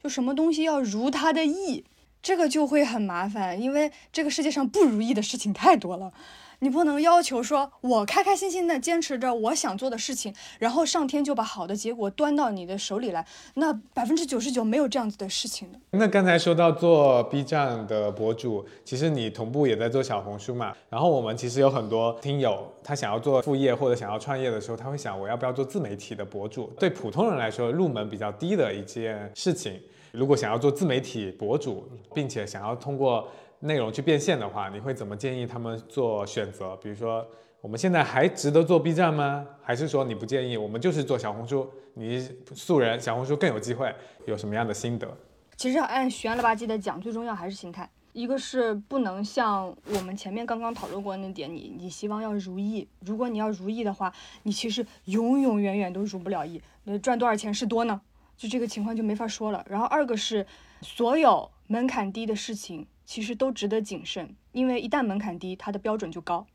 就什么东西要如他的意，这个就会很麻烦，因为这个世界上不如意的事情太多了。你不能要求说，我开开心心的坚持着我想做的事情，然后上天就把好的结果端到你的手里来。那百分之九十九没有这样子的事情的。那刚才说到做 B 站的博主，其实你同步也在做小红书嘛。然后我们其实有很多听友，他想要做副业或者想要创业的时候，他会想我要不要做自媒体的博主？对普通人来说，入门比较低的一件事情。如果想要做自媒体博主，并且想要通过内容去变现的话，你会怎么建议他们做选择？比如说，我们现在还值得做 B 站吗？还是说你不建议？我们就是做小红书，你素人小红书更有机会。有什么样的心得？其实按悬了吧唧的讲，最重要还是心态。一个是不能像我们前面刚刚讨论过那点，你你希望要如意。如果你要如意的话，你其实永永远远都如不了意。那赚多少钱是多呢？就这个情况就没法说了。然后二个是，所有门槛低的事情其实都值得谨慎，因为一旦门槛低，它的标准就高。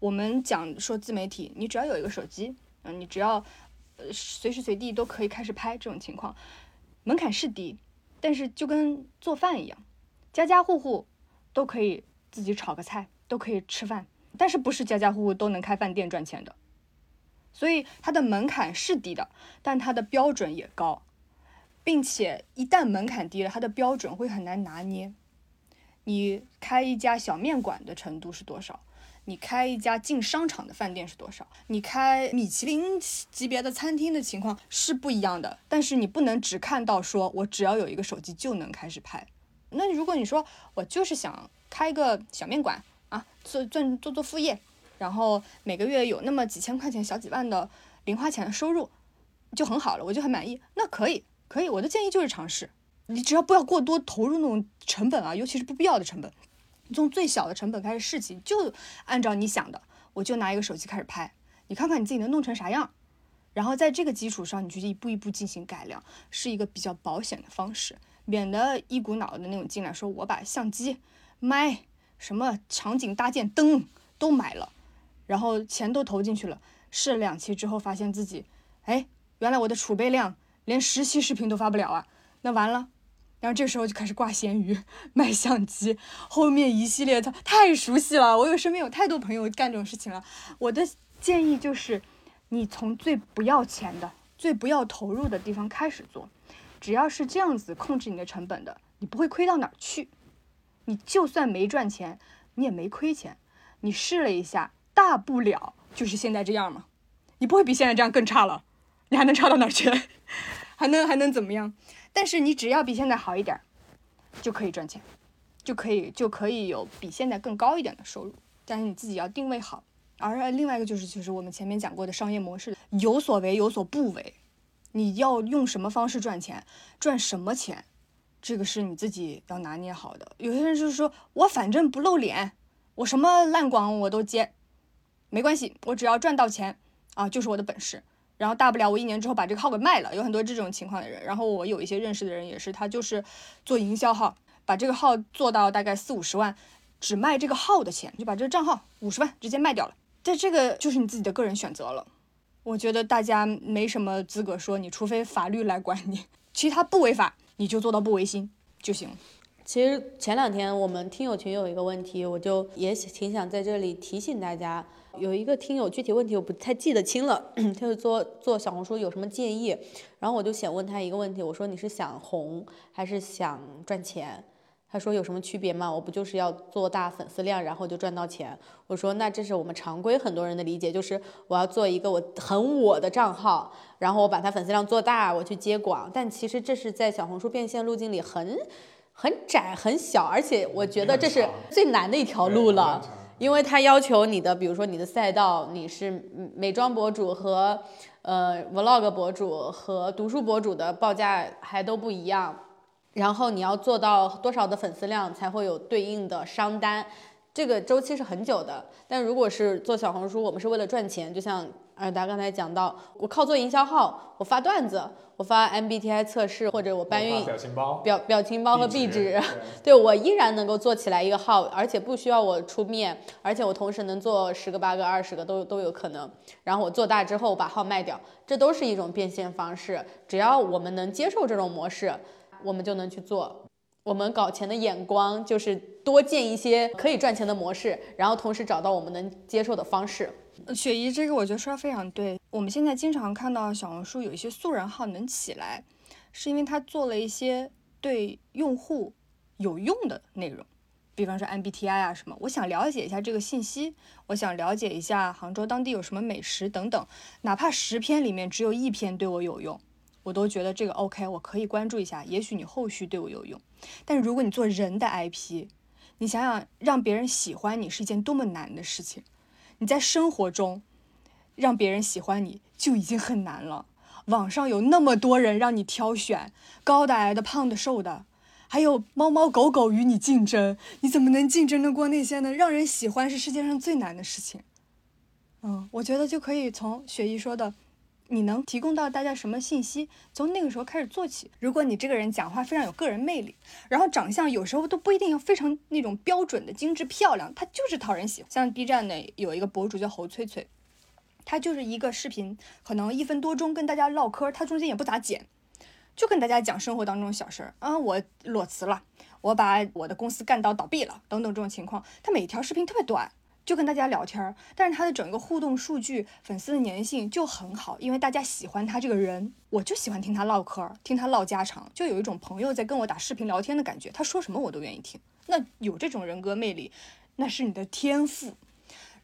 我们讲说自媒体，你只要有一个手机，嗯，你只要呃随时随地都可以开始拍这种情况，门槛是低，但是就跟做饭一样，家家户户都可以自己炒个菜，都可以吃饭，但是不是家家户户都能开饭店赚钱的。所以它的门槛是低的，但它的标准也高，并且一旦门槛低了，它的标准会很难拿捏。你开一家小面馆的程度是多少？你开一家进商场的饭店是多少？你开米其林级别的餐厅的情况是不一样的。但是你不能只看到说我只要有一个手机就能开始拍。那如果你说我就是想开个小面馆啊，做做做做副业。然后每个月有那么几千块钱、小几万的零花钱的收入，就很好了，我就很满意。那可以，可以。我的建议就是尝试，你只要不要过多投入那种成本啊，尤其是不必要的成本。你从最小的成本开始试起，就按照你想的，我就拿一个手机开始拍，你看看你自己能弄成啥样。然后在这个基础上，你去一步一步进行改良，是一个比较保险的方式，免得一股脑的那种进来，说我把相机、麦、什么场景搭建、灯都买了。然后钱都投进去了，试了两期之后，发现自己，哎，原来我的储备量连十期视频都发不了啊，那完了。然后这时候就开始挂闲鱼、卖相机，后面一系列的太熟悉了。我有身边有太多朋友干这种事情了。我的建议就是，你从最不要钱的、最不要投入的地方开始做，只要是这样子控制你的成本的，你不会亏到哪儿去。你就算没赚钱，你也没亏钱。你试了一下。大不了就是现在这样嘛，你不会比现在这样更差了，你还能差到哪儿去？还能还能怎么样？但是你只要比现在好一点，就可以赚钱，就可以就可以有比现在更高一点的收入。但是你自己要定位好。而另外一个就是就是我们前面讲过的商业模式，有所为有所不为。你要用什么方式赚钱，赚什么钱，这个是你自己要拿捏好的。有些人就是说我反正不露脸，我什么烂广我都接。没关系，我只要赚到钱啊，就是我的本事。然后大不了我一年之后把这个号给卖了，有很多这种情况的人。然后我有一些认识的人也是，他就是做营销号，把这个号做到大概四五十万，只卖这个号的钱，就把这个账号五十万直接卖掉了。但这个就是你自己的个人选择了。我觉得大家没什么资格说你，除非法律来管你，其他不违法，你就做到不违心就行。其实前两天我们听友群有一个问题，我就也挺想在这里提醒大家。有一个听友具体问题我不太记得清了，他就做做小红书有什么建议，然后我就想问他一个问题，我说你是想红还是想赚钱？他说有什么区别吗？我不就是要做大粉丝量，然后就赚到钱？我说那这是我们常规很多人的理解，就是我要做一个我很我的账号，然后我把它粉丝量做大，我去接广，但其实这是在小红书变现路径里很很窄很小，而且我觉得这是最难的一条路了。因为他要求你的，比如说你的赛道，你是美妆博主和呃 vlog 博主和读书博主的报价还都不一样，然后你要做到多少的粉丝量才会有对应的商单，这个周期是很久的。但如果是做小红书，我们是为了赚钱，就像。尔达刚才讲到，我靠做营销号，我发段子，我发 MBTI 测试，或者我搬运表情包、表表情包和壁纸，对我依然能够做起来一个号，而且不需要我出面，而且我同时能做十个、八个、二十个都都有可能。然后我做大之后把号卖掉，这都是一种变现方式。只要我们能接受这种模式，我们就能去做。我们搞钱的眼光就是多建一些可以赚钱的模式，然后同时找到我们能接受的方式。雪姨，这个我觉得说的非常对。我们现在经常看到小红书有一些素人号能起来，是因为他做了一些对用户有用的内容，比方说 MBTI 啊什么。我想了解一下这个信息，我想了解一下杭州当地有什么美食等等。哪怕十篇里面只有一篇对我有用，我都觉得这个 OK，我可以关注一下。也许你后续对我有用。但如果你做人的 IP，你想想让别人喜欢你是一件多么难的事情。你在生活中让别人喜欢你就已经很难了，网上有那么多人让你挑选，高的、矮的、胖的、瘦的，还有猫猫狗狗与你竞争，你怎么能竞争得过那些呢？让人喜欢是世界上最难的事情。嗯，我觉得就可以从雪姨说的，你能提供到大家什么信息，从那个时候开始做起。如果你这个人讲话非常有个人魅力，然后长相有时候都不一定要非常那种标准的精致漂亮，他就是讨人喜欢。像 B 站的有一个博主叫侯翠翠，他就是一个视频，可能一分多钟跟大家唠嗑，他中间也不咋剪，就跟大家讲生活当中的小事儿啊，我裸辞了，我把我的公司干到倒闭了，等等这种情况。他每条视频特别短。就跟大家聊天儿，但是他的整个互动数据、粉丝的粘性就很好，因为大家喜欢他这个人，我就喜欢听他唠嗑，听他唠家常，就有一种朋友在跟我打视频聊天的感觉。他说什么我都愿意听。那有这种人格魅力，那是你的天赋。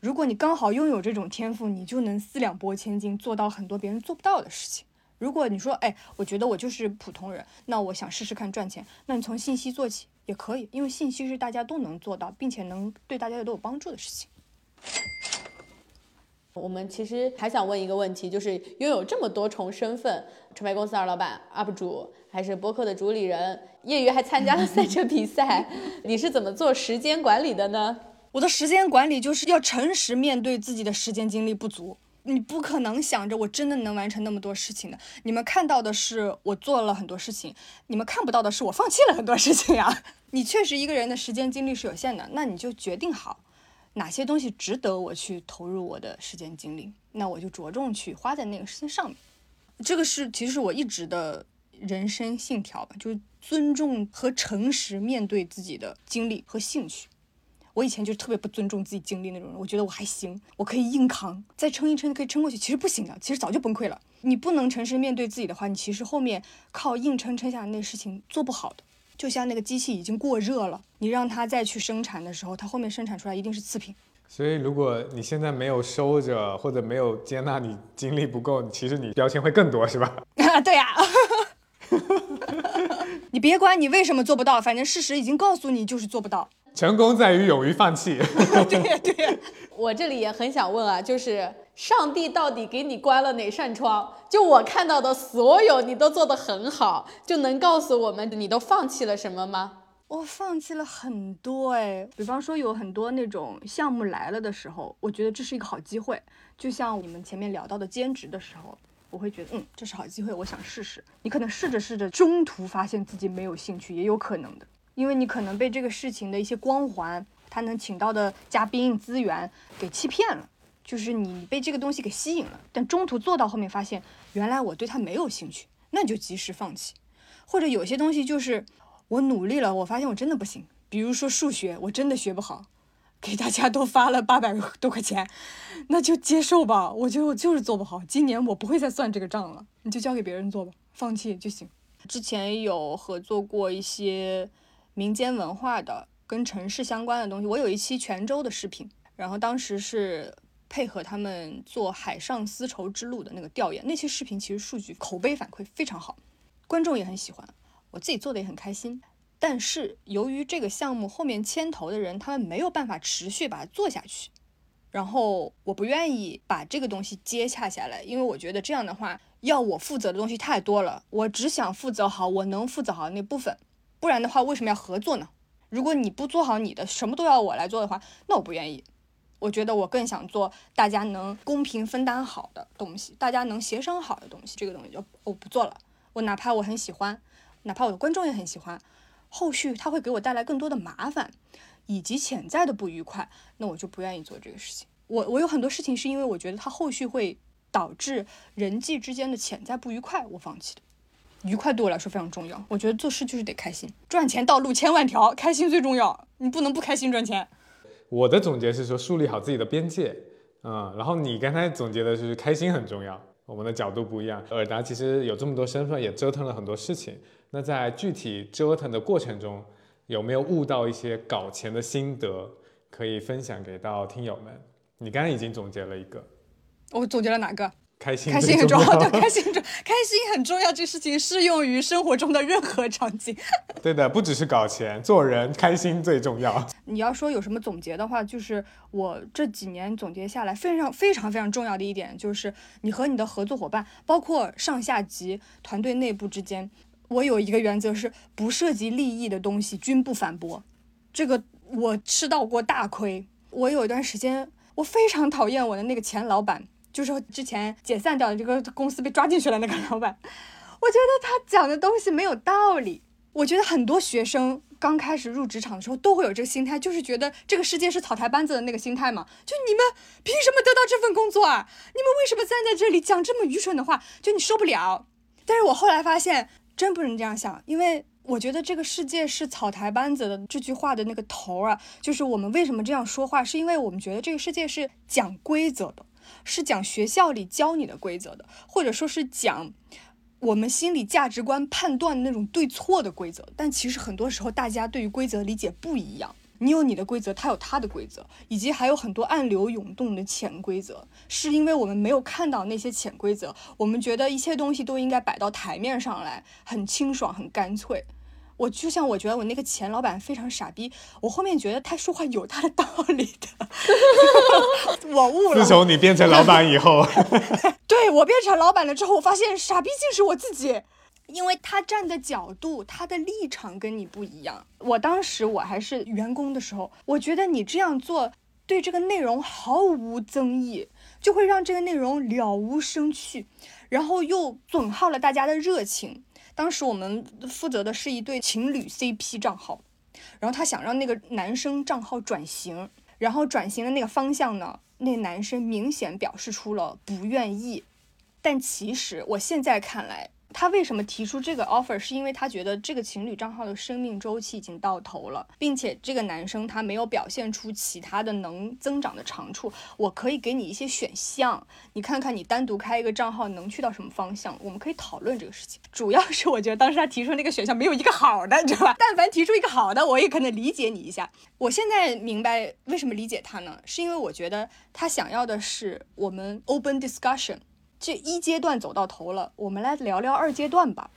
如果你刚好拥有这种天赋，你就能四两拨千斤，做到很多别人做不到的事情。如果你说，哎，我觉得我就是普通人，那我想试试看赚钱，那你从信息做起也可以，因为信息是大家都能做到，并且能对大家都有帮助的事情。我们其实还想问一个问题，就是拥有这么多重身份，传媒公司二老板、UP 主，还是播客的主理人，业余还参加了赛车比赛，你是怎么做时间管理的呢？我的时间管理就是要诚实面对自己的时间精力不足。你不可能想着我真的能完成那么多事情的。你们看到的是我做了很多事情，你们看不到的是我放弃了很多事情呀。你确实一个人的时间精力是有限的，那你就决定好。哪些东西值得我去投入我的时间精力，那我就着重去花在那个事情上面。这个是其实我一直的人生信条吧，就是尊重和诚实面对自己的精力和兴趣。我以前就特别不尊重自己经历那种人，我觉得我还行，我可以硬扛，再撑一撑可以撑过去。其实不行的，其实早就崩溃了。你不能诚实面对自己的话，你其实后面靠硬撑撑下来那事情做不好的。就像那个机器已经过热了，你让它再去生产的时候，它后面生产出来一定是次品。所以，如果你现在没有收着，或者没有接纳你精力不够，其实你标签会更多，是吧？啊，对呀。你别管你为什么做不到，反正事实已经告诉你就是做不到。成功在于勇于放弃。对呀，对呀。我这里也很想问啊，就是。上帝到底给你关了哪扇窗？就我看到的所有，你都做得很好，就能告诉我们你都放弃了什么吗？我放弃了很多哎，比方说有很多那种项目来了的时候，我觉得这是一个好机会。就像你们前面聊到的兼职的时候，我会觉得嗯，这是好机会，我想试试。你可能试着试着，中途发现自己没有兴趣，也有可能的，因为你可能被这个事情的一些光环，他能请到的嘉宾资源给欺骗了。就是你被这个东西给吸引了，但中途做到后面发现，原来我对它没有兴趣，那就及时放弃。或者有些东西就是我努力了，我发现我真的不行。比如说数学，我真的学不好，给大家都发了八百多块钱，那就接受吧。我觉得我就是做不好，今年我不会再算这个账了，你就交给别人做吧，放弃就行。之前有合作过一些民间文化的跟城市相关的东西，我有一期泉州的视频，然后当时是。配合他们做海上丝绸之路的那个调研，那期视频其实数据口碑反馈非常好，观众也很喜欢，我自己做的也很开心。但是由于这个项目后面牵头的人他们没有办法持续把它做下去，然后我不愿意把这个东西接洽下来，因为我觉得这样的话要我负责的东西太多了，我只想负责好我能负责好那部分，不然的话为什么要合作呢？如果你不做好你的，什么都要我来做的话，那我不愿意。我觉得我更想做大家能公平分担好的东西，大家能协商好的东西。这个东西就我不做了。我哪怕我很喜欢，哪怕我的观众也很喜欢，后续它会给我带来更多的麻烦以及潜在的不愉快，那我就不愿意做这个事情。我我有很多事情是因为我觉得它后续会导致人际之间的潜在不愉快，我放弃的。愉快对我来说非常重要。我觉得做事就是得开心，赚钱道路千万条，开心最重要。你不能不开心赚钱。我的总结是说，树立好自己的边界，嗯，然后你刚才总结的就是开心很重要，我们的角度不一样。尔达其实有这么多身份，也折腾了很多事情。那在具体折腾的过程中，有没有悟到一些搞钱的心得，可以分享给到听友们？你刚刚已经总结了一个，我总结了哪个？开心，开心很重要。对，开心重，开心很重要。这事情适用于生活中的任何场景。对的，不只是搞钱，做人开心最重要。你要说有什么总结的话，就是我这几年总结下来非常非常非常重要的一点，就是你和你的合作伙伴，包括上下级团队内部之间，我有一个原则是，不涉及利益的东西均不反驳。这个我吃到过大亏。我有一段时间，我非常讨厌我的那个前老板。就是之前解散掉的这个公司被抓进去了那个老板，我觉得他讲的东西没有道理。我觉得很多学生刚开始入职场的时候都会有这个心态，就是觉得这个世界是草台班子的那个心态嘛。就你们凭什么得到这份工作啊？你们为什么站在这里讲这么愚蠢的话？就你受不了。但是我后来发现，真不能这样想，因为我觉得这个世界是草台班子的这句话的那个头儿啊，就是我们为什么这样说话，是因为我们觉得这个世界是讲规则的，是讲学校里教你的规则的，或者说是讲。我们心理价值观判断那种对错的规则，但其实很多时候大家对于规则理解不一样。你有你的规则，他有他的规则，以及还有很多暗流涌动的潜规则，是因为我们没有看到那些潜规则，我们觉得一切东西都应该摆到台面上来，很清爽，很干脆。我就像我觉得我那个前老板非常傻逼，我后面觉得他说话有他的道理的，我悟了。自从你变成老板以后，对我变成老板了之后，我发现傻逼竟是我自己，因为他站的角度、他的立场跟你不一样。我当时我还是员工的时候，我觉得你这样做对这个内容毫无增益，就会让这个内容了无生趣，然后又损耗了大家的热情。当时我们负责的是一对情侣 CP 账号，然后他想让那个男生账号转型，然后转型的那个方向呢，那男生明显表示出了不愿意，但其实我现在看来。他为什么提出这个 offer？是因为他觉得这个情侣账号的生命周期已经到头了，并且这个男生他没有表现出其他的能增长的长处。我可以给你一些选项，你看看你单独开一个账号能去到什么方向？我们可以讨论这个事情。主要是我觉得当时他提出那个选项没有一个好的，你知道吧？但凡提出一个好的，我也可能理解你一下。我现在明白为什么理解他呢？是因为我觉得他想要的是我们 open discussion。这一阶段走到头了，我们来聊聊二阶段吧。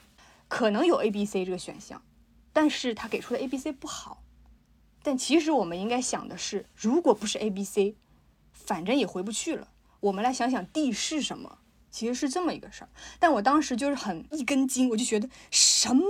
可能有 A、B、C 这个选项，但是他给出的 A、B、C 不好。但其实我们应该想的是，如果不是 A、B、C，反正也回不去了。我们来想想 D 是什么。其实是这么一个事儿，但我当时就是很一根筋，我就觉得什么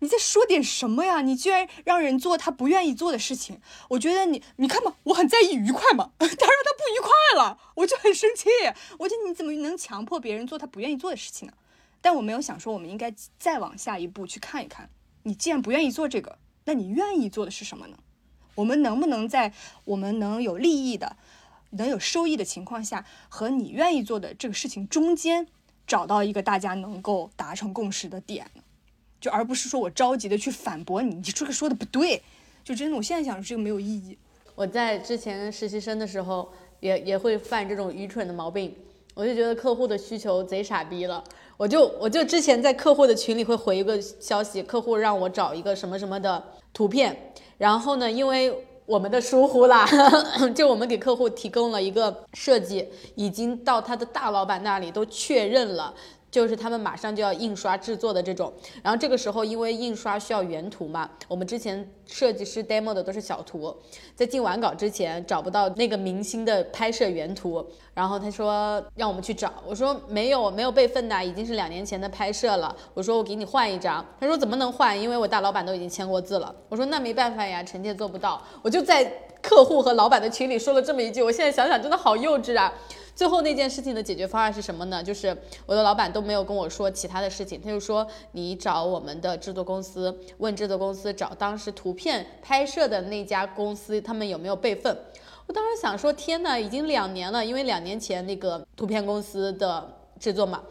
你在说点什么呀？你居然让人做他不愿意做的事情，我觉得你你看嘛，我很在意愉快嘛，他让他不愉快了，我就很生气。我觉得你怎么能强迫别人做他不愿意做的事情呢？但我没有想说，我们应该再往下一步去看一看，你既然不愿意做这个，那你愿意做的是什么呢？我们能不能在我们能有利益的？能有收益的情况下，和你愿意做的这个事情中间，找到一个大家能够达成共识的点？就而不是说我着急的去反驳你，你这个说的不对。就真的，我现在想这个没有意义。我在之前实习生的时候，也也会犯这种愚蠢的毛病。我就觉得客户的需求贼傻逼了，我就我就之前在客户的群里会回一个消息，客户让我找一个什么什么的图片，然后呢，因为。我们的疏忽啦，就我们给客户提供了一个设计，已经到他的大老板那里都确认了。就是他们马上就要印刷制作的这种，然后这个时候因为印刷需要原图嘛，我们之前设计师 demo 的都是小图，在进完稿之前找不到那个明星的拍摄原图，然后他说让我们去找，我说没有没有备份的，已经是两年前的拍摄了，我说我给你换一张，他说怎么能换？因为我大老板都已经签过字了，我说那没办法呀，臣妾做不到，我就在客户和老板的群里说了这么一句，我现在想想真的好幼稚啊。最后那件事情的解决方案是什么呢？就是我的老板都没有跟我说其他的事情，他就说你找我们的制作公司，问制作公司找当时图片拍摄的那家公司，他们有没有备份。我当时想说，天呐，已经两年了，因为两年前那个图片公司的制作嘛，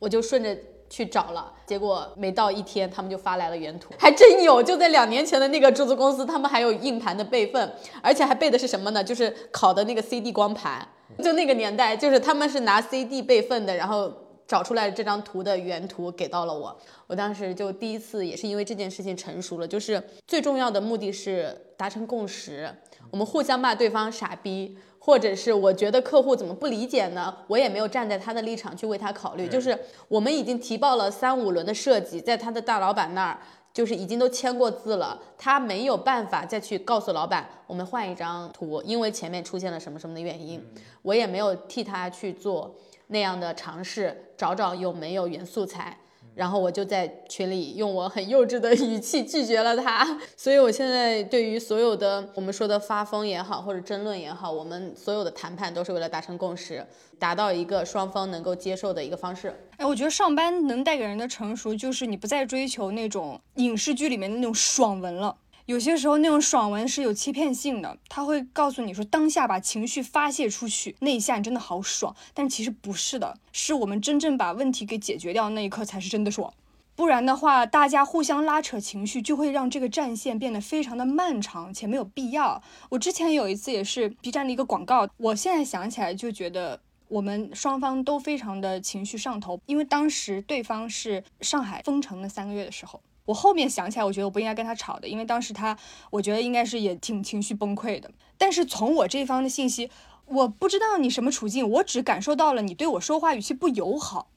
我就顺着去找了，结果没到一天，他们就发来了原图，还真有，就在两年前的那个制作公司，他们还有硬盘的备份，而且还备的是什么呢？就是拷的那个 CD 光盘。就那个年代，就是他们是拿 CD 备份的，然后找出来这张图的原图给到了我。我当时就第一次也是因为这件事情成熟了，就是最重要的目的是达成共识。我们互相骂对方傻逼，或者是我觉得客户怎么不理解呢？我也没有站在他的立场去为他考虑。就是我们已经提报了三五轮的设计，在他的大老板那儿。就是已经都签过字了，他没有办法再去告诉老板，我们换一张图，因为前面出现了什么什么的原因，我也没有替他去做那样的尝试，找找有没有原素材。然后我就在群里用我很幼稚的语气拒绝了他。所以我现在对于所有的我们说的发疯也好，或者争论也好，我们所有的谈判都是为了达成共识，达到一个双方能够接受的一个方式。哎，我觉得上班能带给人的成熟，就是你不再追求那种影视剧里面的那种爽文了。有些时候那种爽文是有欺骗性的，他会告诉你说当下把情绪发泄出去，那一下你真的好爽。但其实不是的，是我们真正把问题给解决掉那一刻才是真的爽。不然的话，大家互相拉扯情绪，就会让这个战线变得非常的漫长且没有必要。我之前有一次也是 B 站的一个广告，我现在想起来就觉得我们双方都非常的情绪上头，因为当时对方是上海封城的三个月的时候。我后面想起来，我觉得我不应该跟他吵的，因为当时他，我觉得应该是也挺情绪崩溃的。但是从我这方的信息，我不知道你什么处境，我只感受到了你对我说话语气不友好。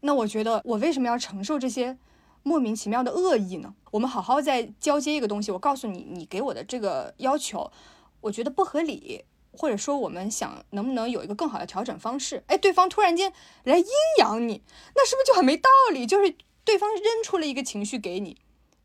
那我觉得我为什么要承受这些莫名其妙的恶意呢？我们好好再交接一个东西，我告诉你，你给我的这个要求，我觉得不合理，或者说我们想能不能有一个更好的调整方式？哎，对方突然间来阴阳你，那是不是就很没道理？就是。对方扔出了一个情绪给你，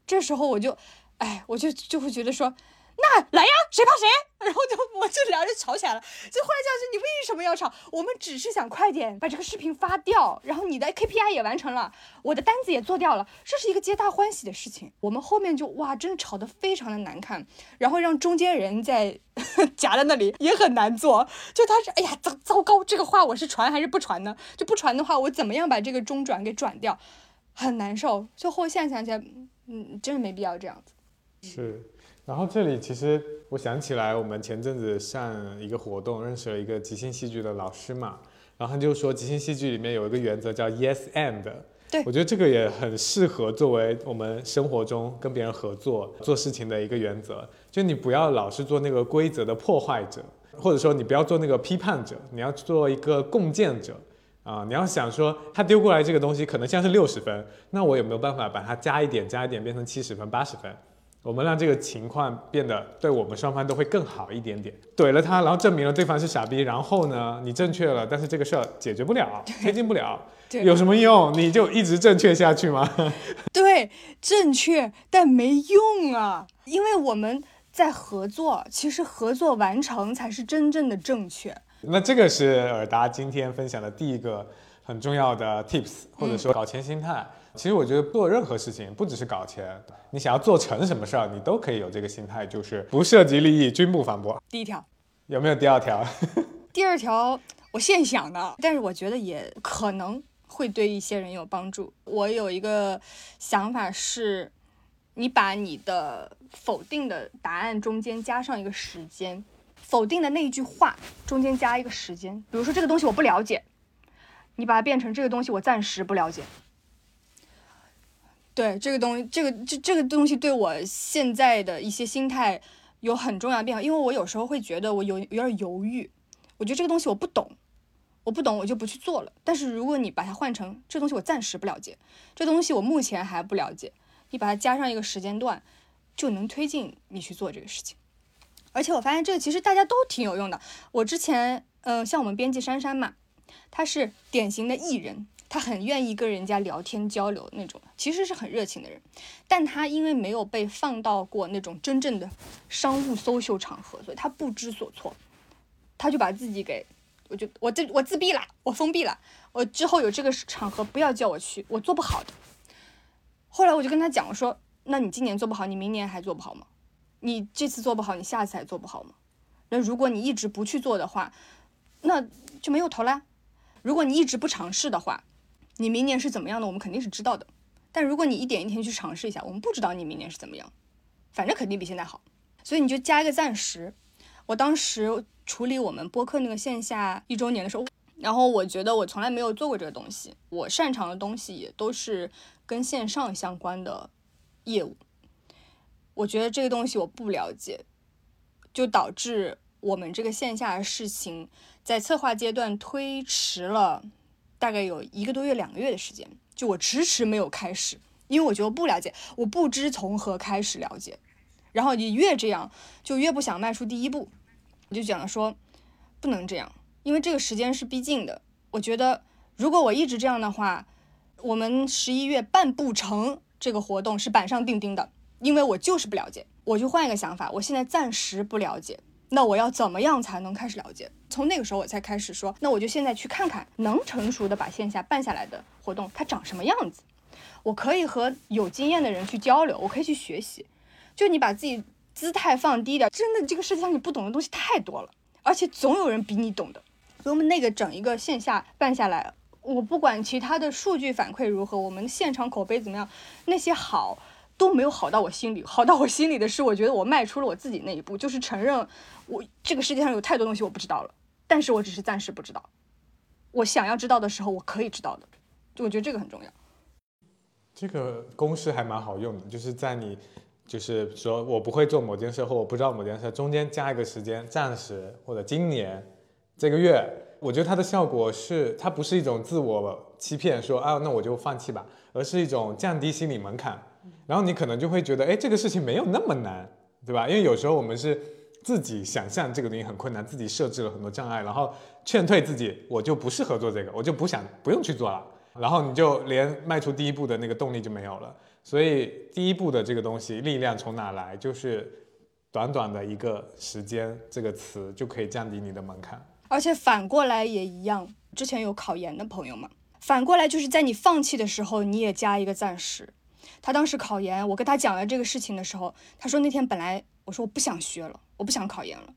这时候我就，哎，我就就会觉得说，那来呀，谁怕谁？然后就我就俩人吵起来了。就后来讲是，你为什么要吵？我们只是想快点把这个视频发掉，然后你的 KPI 也完成了，我的单子也做掉了，这是一个皆大欢喜的事情。我们后面就哇，真的吵得非常的难看，然后让中间人在 夹在那里也很难做。就他是，哎呀，糟糟糕，这个话我是传还是不传呢？就不传的话，我怎么样把这个中转给转掉？很难受，就后现在想起来，嗯，真的没必要这样子。是，然后这里其实我想起来，我们前阵子上一个活动，认识了一个即兴戏剧的老师嘛，然后他就说，即兴戏剧里面有一个原则叫 yes and。对，我觉得这个也很适合作为我们生活中跟别人合作做事情的一个原则，就你不要老是做那个规则的破坏者，或者说你不要做那个批判者，你要做一个共建者。啊，你要想说他丢过来这个东西可能像是六十分，那我有没有办法把它加一点加一点变成七十分八十分？我们让这个情况变得对我们双方都会更好一点点。怼了他，然后证明了对方是傻逼，然后呢，你正确了，但是这个事儿解决不了，推进不了，有什么用？你就一直正确下去吗？对，正确但没用啊，因为我们在合作，其实合作完成才是真正的正确。那这个是尔达今天分享的第一个很重要的 tips，或者说搞钱心态。其实我觉得做任何事情，不只是搞钱，你想要做成什么事儿，你都可以有这个心态，就是不涉及利益，均不反驳。第一条有没有第二条？第二条我现想的，但是我觉得也可能会对一些人有帮助。我有一个想法是，你把你的否定的答案中间加上一个时间。否定的那一句话中间加一个时间，比如说这个东西我不了解，你把它变成这个东西我暂时不了解。对这个东西，这个这这个东西对我现在的一些心态有很重要的变化，因为我有时候会觉得我有有点犹豫，我觉得这个东西我不懂，我不懂我就不去做了。但是如果你把它换成这东西我暂时不了解，这东西我目前还不了解，你把它加上一个时间段，就能推进你去做这个事情。而且我发现这个其实大家都挺有用的。我之前，嗯，像我们编辑珊珊嘛，她是典型的艺人，她很愿意跟人家聊天交流那种，其实是很热情的人。但她因为没有被放到过那种真正的商务 social 场合，所以她不知所措，她就把自己给，我就我这我自闭了，我封闭了，我之后有这个场合不要叫我去，我做不好的。后来我就跟她讲，我说，那你今年做不好，你明年还做不好吗？你这次做不好，你下次还做不好吗？那如果你一直不去做的话，那就没有头啦。如果你一直不尝试的话，你明年是怎么样的，我们肯定是知道的。但如果你一点一天去尝试一下，我们不知道你明年是怎么样，反正肯定比现在好。所以你就加一个暂时。我当时处理我们播客那个线下一周年的时候，然后我觉得我从来没有做过这个东西，我擅长的东西也都是跟线上相关的业务。我觉得这个东西我不了解，就导致我们这个线下的事情在策划阶段推迟了大概有一个多月、两个月的时间。就我迟迟没有开始，因为我觉得不了解，我不知从何开始了解。然后你越这样，就越不想迈出第一步。我就讲说，不能这样，因为这个时间是逼近的。我觉得如果我一直这样的话，我们十一月办不成这个活动是板上钉钉的，因为我就是不了解。我就换一个想法，我现在暂时不了解，那我要怎么样才能开始了解？从那个时候我才开始说，那我就现在去看看，能成熟的把线下办下来的活动它长什么样子。我可以和有经验的人去交流，我可以去学习。就你把自己姿态放低点，真的这个世界上你不懂的东西太多了，而且总有人比你懂的。所以我们那个整一个线下办下来，我不管其他的数据反馈如何，我们现场口碑怎么样，那些好都没有好到我心里。好到我心里的是，我觉得我迈出了我自己那一步，就是承认我这个世界上有太多东西我不知道了，但是我只是暂时不知道。我想要知道的时候，我可以知道的。就我觉得这个很重要。这个公式还蛮好用的，就是在你就是说我不会做某件事或我不知道某件事中间加一个时间，暂时或者今年这个月，我觉得它的效果是它不是一种自我欺骗，说啊那我就放弃吧，而是一种降低心理门槛，然后你可能就会觉得哎这个事情没有那么难，对吧？因为有时候我们是自己想象这个东西很困难，自己设置了很多障碍，然后劝退自己，我就不适合做这个，我就不想不用去做了。然后你就连迈出第一步的那个动力就没有了，所以第一步的这个东西力量从哪来？就是短短的一个时间这个词就可以降低你的门槛。而且反过来也一样，之前有考研的朋友嘛，反过来就是在你放弃的时候，你也加一个暂时。他当时考研，我跟他讲了这个事情的时候，他说那天本来我说我不想学了，我不想考研了，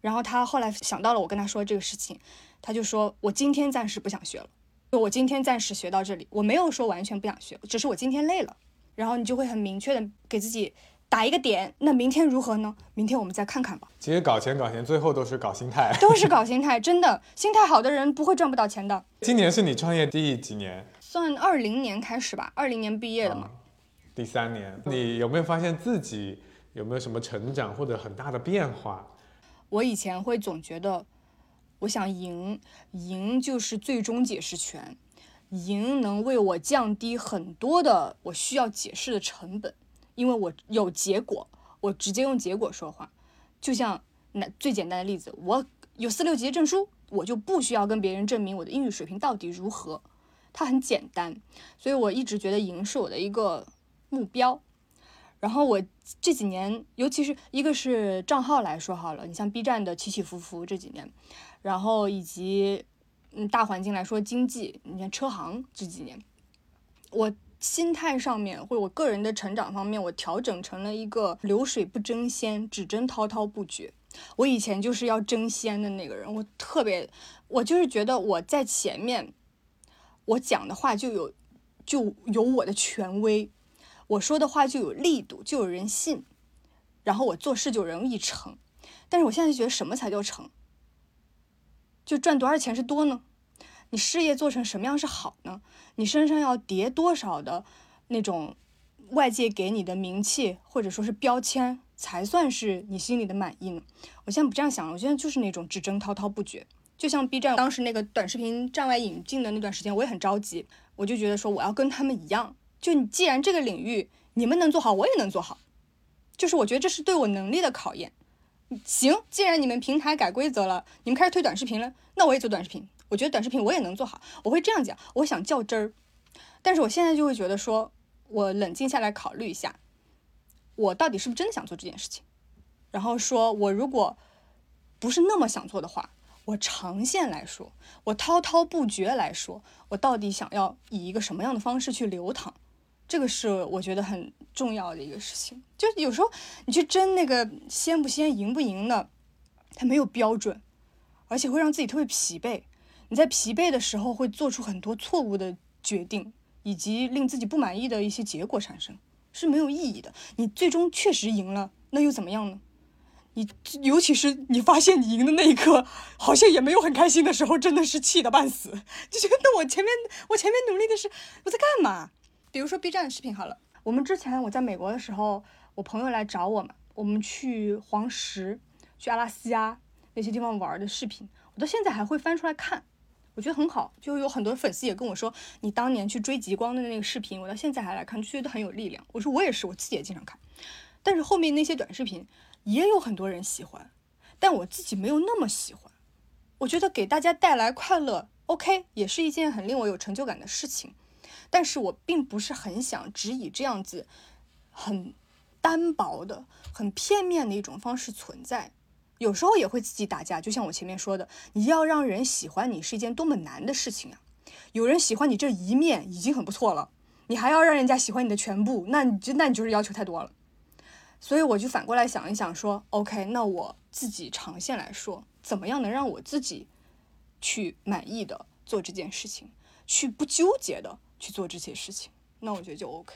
然后他后来想到了我跟他说这个事情，他就说我今天暂时不想学了。就我今天暂时学到这里，我没有说完全不想学，只是我今天累了。然后你就会很明确的给自己打一个点，那明天如何呢？明天我们再看看吧。其实搞钱搞钱，最后都是搞心态，都是 搞心态，真的，心态好的人不会赚不到钱的。今年是你创业第几年？算二零年开始吧，二零年毕业的嘛。第三年，你有没有发现自己有没有什么成长或者很大的变化？我以前会总觉得。我想赢，赢就是最终解释权，赢能为我降低很多的我需要解释的成本，因为我有结果，我直接用结果说话。就像那最简单的例子，我有四六级证书，我就不需要跟别人证明我的英语水平到底如何，它很简单。所以我一直觉得赢是我的一个目标。然后我这几年，尤其是一个是账号来说好了，你像 B 站的起起伏伏这几年。然后以及，嗯，大环境来说，经济，你看车行这几年，我心态上面或者我个人的成长方面，我调整成了一个流水不争先，只争滔滔不绝。我以前就是要争先的那个人，我特别，我就是觉得我在前面，我讲的话就有就有我的权威，我说的话就有力度，就有人信，然后我做事就容易成。但是我现在觉得什么才叫成？就赚多少钱是多呢？你事业做成什么样是好呢？你身上要叠多少的那种外界给你的名气或者说是标签才算是你心里的满意呢？我现在不这样想了，我现在就是那种只争滔滔不绝。就像 B 站当时那个短视频站外引进的那段时间，我也很着急，我就觉得说我要跟他们一样。就你既然这个领域你们能做好，我也能做好，就是我觉得这是对我能力的考验。行，既然你们平台改规则了，你们开始推短视频了，那我也做短视频。我觉得短视频我也能做好，我会这样讲。我想较真儿，但是我现在就会觉得说，我冷静下来考虑一下，我到底是不是真的想做这件事情。然后说我如果不是那么想做的话，我长线来说，我滔滔不绝来说，我到底想要以一个什么样的方式去流淌？这个是我觉得很重要的一个事情，就有时候你去争那个先不先、赢不赢的，它没有标准，而且会让自己特别疲惫。你在疲惫的时候会做出很多错误的决定，以及令自己不满意的一些结果产生，是没有意义的。你最终确实赢了，那又怎么样呢？你尤其是你发现你赢的那一刻，好像也没有很开心的时候，真的是气得半死，就觉得那我前面我前面努力的是我在干嘛？比如说 B 站的视频好了，我们之前我在美国的时候，我朋友来找我嘛，我们去黄石、去阿拉斯加那些地方玩的视频，我到现在还会翻出来看，我觉得很好。就有很多粉丝也跟我说，你当年去追极光的那个视频，我到现在还来看，就觉得很有力量。我说我也是，我自己也经常看。但是后面那些短视频也有很多人喜欢，但我自己没有那么喜欢。我觉得给大家带来快乐，OK，也是一件很令我有成就感的事情。但是我并不是很想只以这样子很单薄的、很片面的一种方式存在。有时候也会自己打架，就像我前面说的，你要让人喜欢你是一件多么难的事情啊！有人喜欢你这一面已经很不错了，你还要让人家喜欢你的全部，那你就那你就是要求太多了。所以我就反过来想一想，说 OK，那我自己长线来说，怎么样能让我自己去满意的做这件事情，去不纠结的去做这些事情，那我觉得就 OK。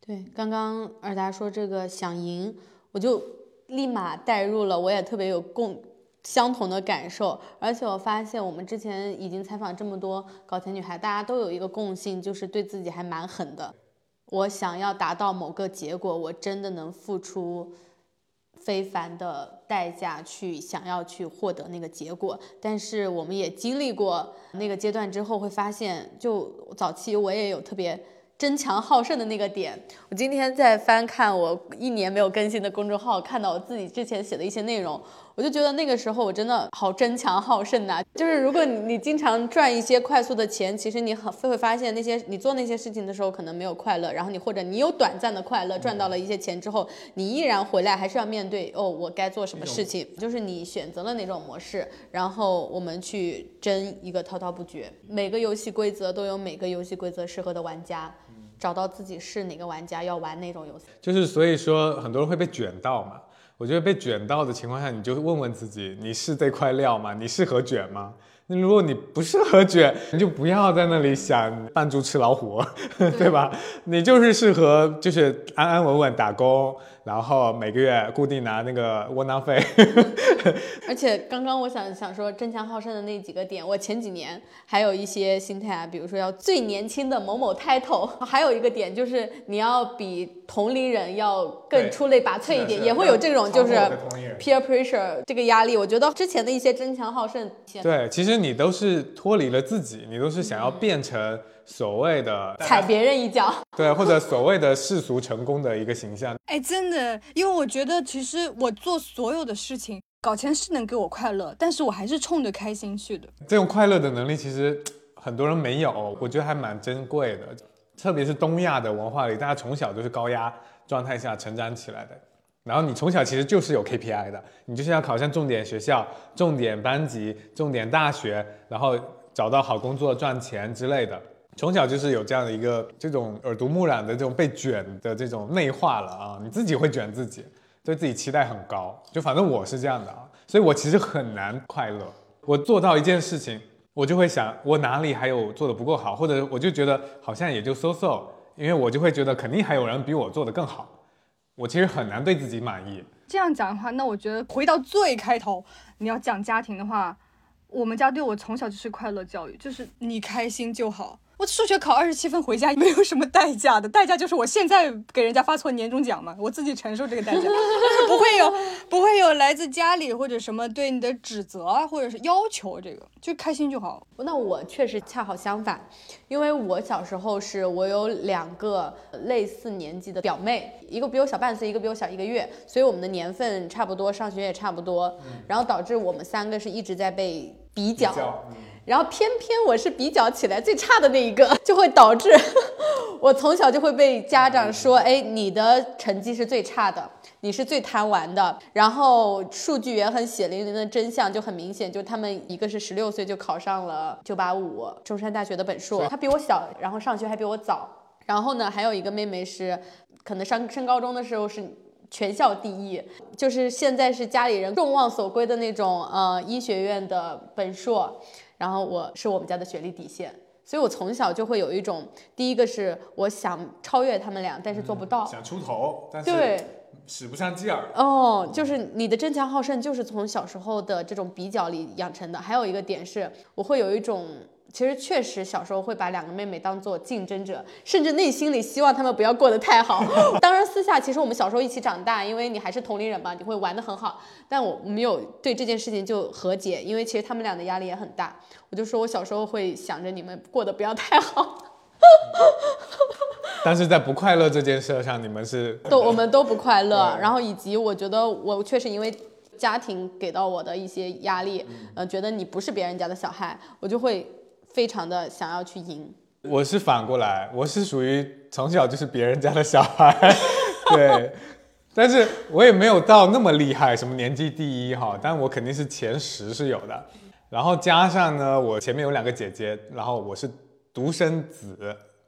对，刚刚尔达说这个想赢，我就立马带入了，我也特别有共相同的感受。而且我发现我们之前已经采访这么多搞钱女孩，大家都有一个共性，就是对自己还蛮狠的。我想要达到某个结果，我真的能付出非凡的代价去想要去获得那个结果。但是我们也经历过那个阶段之后，会发现，就早期我也有特别争强好胜的那个点。我今天在翻看我一年没有更新的公众号，看到我自己之前写的一些内容。我就觉得那个时候我真的好争强好胜呐！就是如果你你经常赚一些快速的钱，其实你很会发现那些你做那些事情的时候可能没有快乐，然后你或者你有短暂的快乐，赚到了一些钱之后，你依然回来还是要面对哦，我该做什么事情？就是你选择了哪种模式，然后我们去争一个滔滔不绝。每个游戏规则都有每个游戏规则适合的玩家，找到自己是哪个玩家要玩哪种游戏。就是所以说很多人会被卷到嘛。我觉得被卷到的情况下，你就问问自己，你是这块料吗？你适合卷吗？那如果你不适合卷，你就不要在那里想扮猪吃老虎，对吧？你就是适合就是安安稳稳打工。然后每个月固定拿那个窝囊费，而且刚刚我想想说争强好胜的那几个点，我前几年还有一些心态啊，比如说要最年轻的某某 title，还有一个点就是你要比同龄人要更出类拔萃一点，也会有这种就是 peer pressure 这个压力。我觉得之前的一些争强好胜，对，其实你都是脱离了自己，你都是想要变成。所谓的踩别人一脚，对，或者所谓的世俗成功的一个形象。哎，真的，因为我觉得其实我做所有的事情，搞钱是能给我快乐，但是我还是冲着开心去的。这种快乐的能力其实很多人没有，我觉得还蛮珍贵的。特别是东亚的文化里，大家从小都是高压状态下成长起来的。然后你从小其实就是有 KPI 的，你就是要考上重点学校、重点班级、重点大学，然后找到好工作、赚钱之类的。从小就是有这样的一个这种耳濡目染的这种被卷的这种内化了啊，你自己会卷自己，对自己期待很高，就反正我是这样的啊，所以我其实很难快乐。我做到一件事情，我就会想我哪里还有做的不够好，或者我就觉得好像也就 so so，因为我就会觉得肯定还有人比我做的更好，我其实很难对自己满意。这样讲的话，那我觉得回到最开头，你要讲家庭的话，我们家对我从小就是快乐教育，就是你开心就好。我数学考二十七分回家没有什么代价的，代价就是我现在给人家发错年终奖嘛，我自己承受这个代价，不会有不会有来自家里或者什么对你的指责啊，或者是要求，这个就开心就好。那我确实恰好相反，因为我小时候是我有两个类似年纪的表妹，一个比我小半岁，一个比我小一个月，所以我们的年份差不多，上学也差不多，然后导致我们三个是一直在被比较。然后偏偏我是比较起来最差的那一个，就会导致 我从小就会被家长说：“哎，你的成绩是最差的，你是最贪玩的。”然后数据也很血淋淋的真相就很明显，就他们一个是十六岁就考上了九八五中山大学的本硕，他比我小，然后上学还比我早。然后呢，还有一个妹妹是，可能上升高中的时候是全校第一，就是现在是家里人众望所归的那种呃医学院的本硕。然后我是我们家的学历底线，所以我从小就会有一种，第一个是我想超越他们俩，但是做不到，想出头，但是对使不上劲儿。哦，就是你的争强好胜，就是从小时候的这种比较里养成的。还有一个点是，我会有一种。其实确实小时候会把两个妹妹当做竞争者，甚至内心里希望她们不要过得太好。当然私下其实我们小时候一起长大，因为你还是同龄人嘛，你会玩得很好。但我没有对这件事情就和解，因为其实他们俩的压力也很大。我就说我小时候会想着你们过得不要太好，但是在不快乐这件事上，你们是都我们都不快乐。然后以及我觉得我确实因为家庭给到我的一些压力，呃，觉得你不是别人家的小孩，我就会。非常的想要去赢，我是反过来，我是属于从小就是别人家的小孩，对，但是我也没有到那么厉害，什么年级第一哈，但我肯定是前十是有的。然后加上呢，我前面有两个姐姐，然后我是独生子，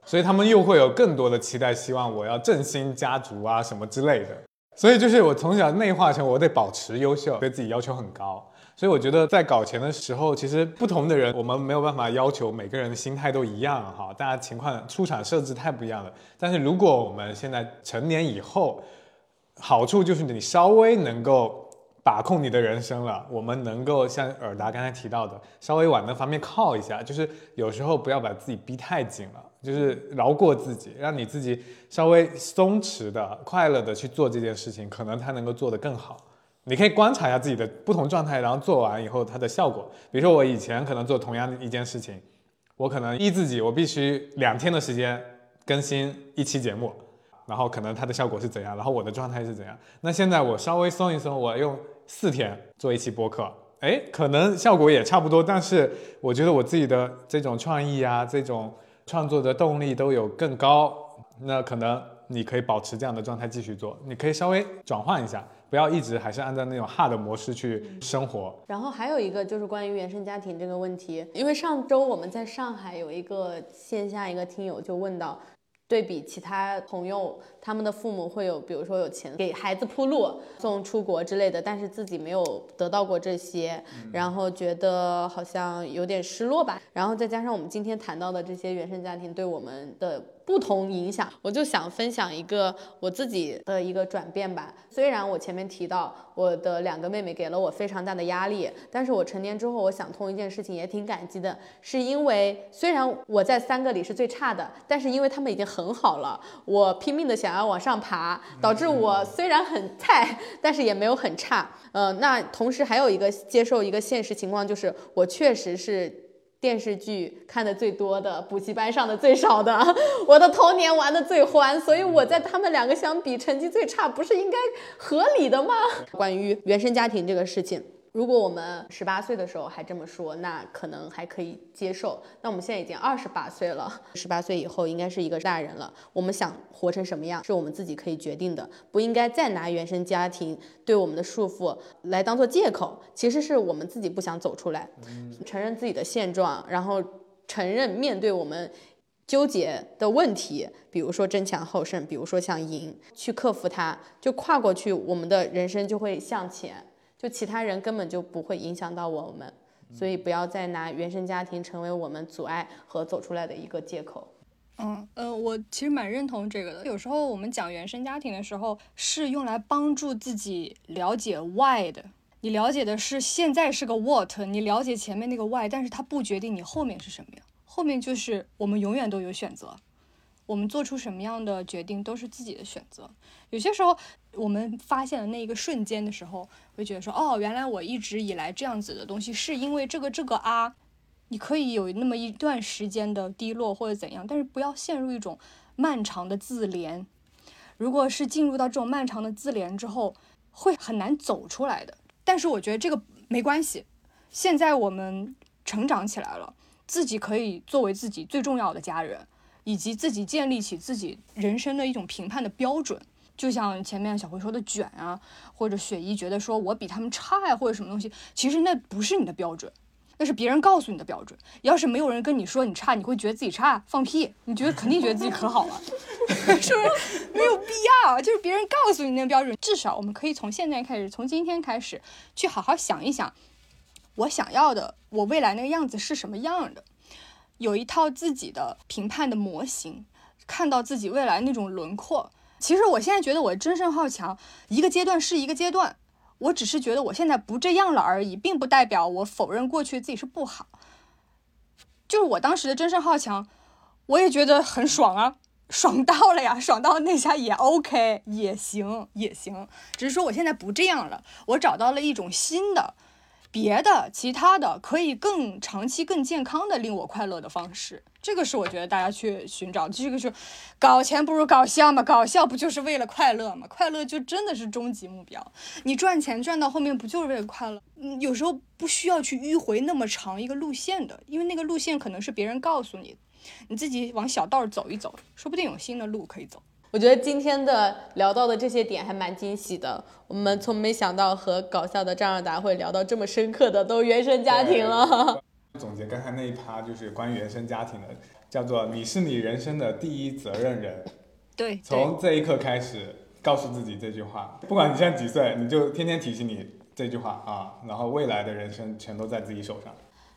所以他们又会有更多的期待，希望我要振兴家族啊什么之类的。所以就是我从小内化成我得保持优秀，对自己要求很高。所以我觉得在搞钱的时候，其实不同的人，我们没有办法要求每个人的心态都一样哈，大家情况出场设置太不一样了。但是如果我们现在成年以后，好处就是你稍微能够把控你的人生了，我们能够像尔达刚才提到的，稍微往那方面靠一下，就是有时候不要把自己逼太紧了，就是饶过自己，让你自己稍微松弛的、快乐的去做这件事情，可能他能够做得更好。你可以观察一下自己的不同状态，然后做完以后它的效果。比如说我以前可能做同样的一件事情，我可能依自己，我必须两天的时间更新一期节目，然后可能它的效果是怎样，然后我的状态是怎样。那现在我稍微松一松，我用四天做一期播客，哎，可能效果也差不多，但是我觉得我自己的这种创意啊，这种创作的动力都有更高。那可能你可以保持这样的状态继续做，你可以稍微转换一下。不要一直还是按照那种 hard 模式去生活。然后还有一个就是关于原生家庭这个问题，因为上周我们在上海有一个线下一个听友就问到，对比其他朋友，他们的父母会有，比如说有钱给孩子铺路、送出国之类的，但是自己没有得到过这些，然后觉得好像有点失落吧。然后再加上我们今天谈到的这些原生家庭对我们的。不同影响，我就想分享一个我自己的一个转变吧。虽然我前面提到我的两个妹妹给了我非常大的压力，但是我成年之后，我想通一件事情，也挺感激的，是因为虽然我在三个里是最差的，但是因为他们已经很好了，我拼命的想要往上爬，导致我虽然很菜，但是也没有很差。呃，那同时还有一个接受一个现实情况，就是我确实是。电视剧看的最多的，补习班上的最少的，我的童年玩的最欢，所以我在他们两个相比成绩最差，不是应该合理的吗？关于原生家庭这个事情。如果我们十八岁的时候还这么说，那可能还可以接受。那我们现在已经二十八岁了，十八岁以后应该是一个大人了。我们想活成什么样，是我们自己可以决定的，不应该再拿原生家庭对我们的束缚来当做借口。其实是我们自己不想走出来，承认自己的现状，然后承认面对我们纠结的问题，比如说争强好胜，比如说想赢，去克服它，就跨过去，我们的人生就会向前。就其他人根本就不会影响到我们，所以不要再拿原生家庭成为我们阻碍和走出来的一个借口。嗯呃，我其实蛮认同这个的。有时候我们讲原生家庭的时候，是用来帮助自己了解 why 的。你了解的是现在是个 what，你了解前面那个 why，但是它不决定你后面是什么呀。后面就是我们永远都有选择。我们做出什么样的决定都是自己的选择。有些时候，我们发现了那一个瞬间的时候，会觉得说：“哦，原来我一直以来这样子的东西是因为这个这个啊。”你可以有那么一段时间的低落或者怎样，但是不要陷入一种漫长的自怜。如果是进入到这种漫长的自怜之后，会很难走出来的。但是我觉得这个没关系。现在我们成长起来了，自己可以作为自己最重要的家人。以及自己建立起自己人生的一种评判的标准，就像前面小辉说的卷啊，或者雪姨觉得说我比他们差呀，或者什么东西，其实那不是你的标准，那是别人告诉你的标准。要是没有人跟你说你差，你会觉得自己差？放屁！你觉得肯定觉得自己可好了，是不是？没有必要，就是别人告诉你那个标准。至少我们可以从现在开始，从今天开始，去好好想一想，我想要的，我未来那个样子是什么样的。有一套自己的评判的模型，看到自己未来那种轮廓。其实我现在觉得我争胜好强，一个阶段是一个阶段，我只是觉得我现在不这样了而已，并不代表我否认过去自己是不好。就是我当时的争胜好强，我也觉得很爽啊，爽到了呀，爽到那下也 OK，也行也行。只是说我现在不这样了，我找到了一种新的。别的其他的可以更长期、更健康的令我快乐的方式，这个是我觉得大家去寻找。这个是搞钱不如搞笑嘛，搞笑不就是为了快乐嘛？快乐就真的是终极目标。你赚钱赚到后面不就是为了快乐？嗯，有时候不需要去迂回那么长一个路线的，因为那个路线可能是别人告诉你，你自己往小道走一走，说不定有新的路可以走。我觉得今天的聊到的这些点还蛮惊喜的，我们从没想到和搞笑的张尔达会聊到这么深刻的都原生家庭了。总结刚才那一趴就是关于原生家庭的，叫做“你是你人生的第一责任人”。对，从这一刻开始，告诉自己这句话，不管你现在几岁，你就天天提醒你这句话啊，然后未来的人生全都在自己手上。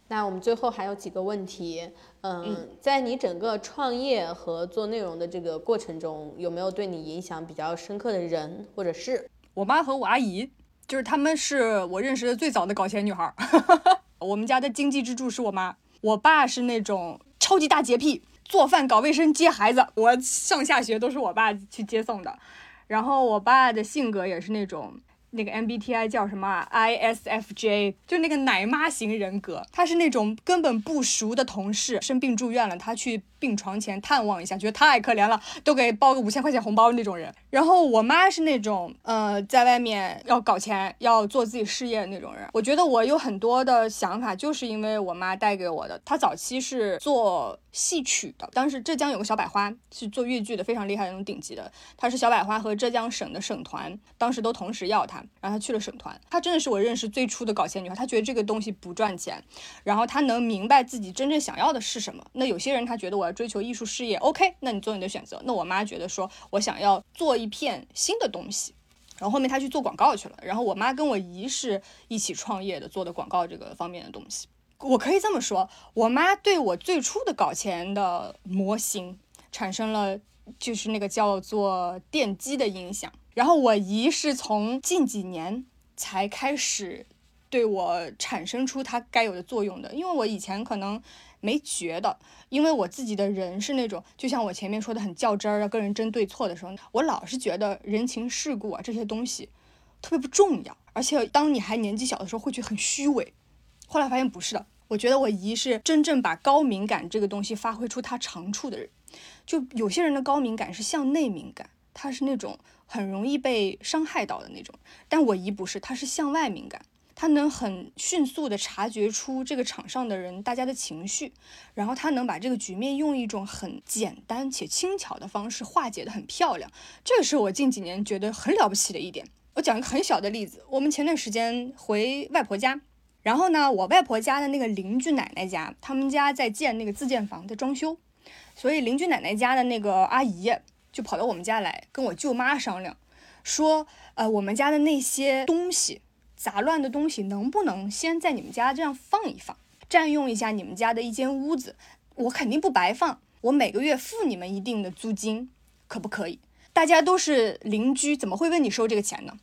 那我们最后还有几个问题，嗯，在你整个创业和做内容的这个过程中，有没有对你影响比较深刻的人或者事？我妈和我阿姨，就是她们是我认识的最早的搞钱女孩儿。我们家的经济支柱是我妈，我爸是那种超级大洁癖，做饭、搞卫生、接孩子，我上下学都是我爸去接送的。然后我爸的性格也是那种。那个 MBTI 叫什么？ISFJ，就那个奶妈型人格。他是那种根本不熟的同事生病住院了，他去病床前探望一下，觉得太可怜了，都给包个五千块钱红包那种人。然后我妈是那种，呃，在外面要搞钱，要做自己事业的那种人。我觉得我有很多的想法，就是因为我妈带给我的。她早期是做戏曲的，当时浙江有个小百花是做越剧的，非常厉害的那种顶级的。她是小百花和浙江省的省团，当时都同时要她。然后她去了省团，她真的是我认识最初的搞钱女孩。她觉得这个东西不赚钱，然后她能明白自己真正想要的是什么。那有些人他觉得我要追求艺术事业，OK，那你做你的选择。那我妈觉得说我想要做一片新的东西，然后后面她去做广告去了。然后我妈跟我姨是一起创业的，做的广告这个方面的东西。我可以这么说，我妈对我最初的搞钱的模型产生了就是那个叫做奠基的影响。然后我姨是从近几年才开始对我产生出它该有的作用的，因为我以前可能没觉得，因为我自己的人是那种，就像我前面说的很较真儿，要跟人争对错的时候，我老是觉得人情世故啊这些东西特别不重要，而且当你还年纪小的时候会觉得很虚伪。后来发现不是的，我觉得我姨是真正把高敏感这个东西发挥出它长处的人。就有些人的高敏感是向内敏感，他是那种。很容易被伤害到的那种，但我姨不是，她是向外敏感，她能很迅速的察觉出这个场上的人大家的情绪，然后她能把这个局面用一种很简单且轻巧的方式化解的很漂亮，这个是我近几年觉得很了不起的一点。我讲一个很小的例子，我们前段时间回外婆家，然后呢，我外婆家的那个邻居奶奶家，他们家在建那个自建房在装修，所以邻居奶奶家的那个阿姨。就跑到我们家来跟我舅妈商量，说，呃，我们家的那些东西杂乱的东西能不能先在你们家这样放一放，占用一下你们家的一间屋子，我肯定不白放，我每个月付你们一定的租金，可不可以？大家都是邻居，怎么会问你收这个钱呢？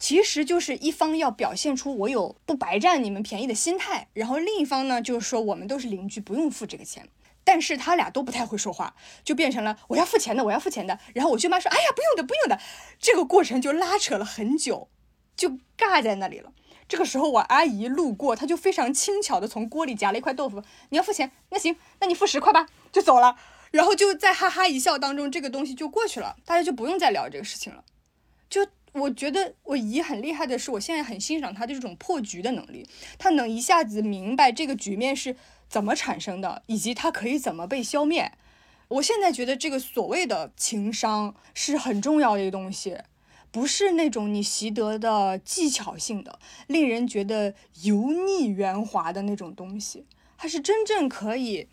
其实就是一方要表现出我有不白占你们便宜的心态，然后另一方呢就是说我们都是邻居，不用付这个钱。但是他俩都不太会说话，就变成了我要付钱的，我要付钱的。然后我舅妈说：“哎呀，不用的，不用的。”这个过程就拉扯了很久，就尬在那里了。这个时候我阿姨路过，她就非常轻巧的从锅里夹了一块豆腐。你要付钱？那行，那你付十块吧，就走了。然后就在哈哈一笑当中，这个东西就过去了，大家就不用再聊这个事情了。就我觉得我姨很厉害的是，我现在很欣赏她的这种破局的能力，她能一下子明白这个局面是。怎么产生的，以及它可以怎么被消灭？我现在觉得这个所谓的情商是很重要的一个东西，不是那种你习得的技巧性的、令人觉得油腻圆滑的那种东西，它是真正可以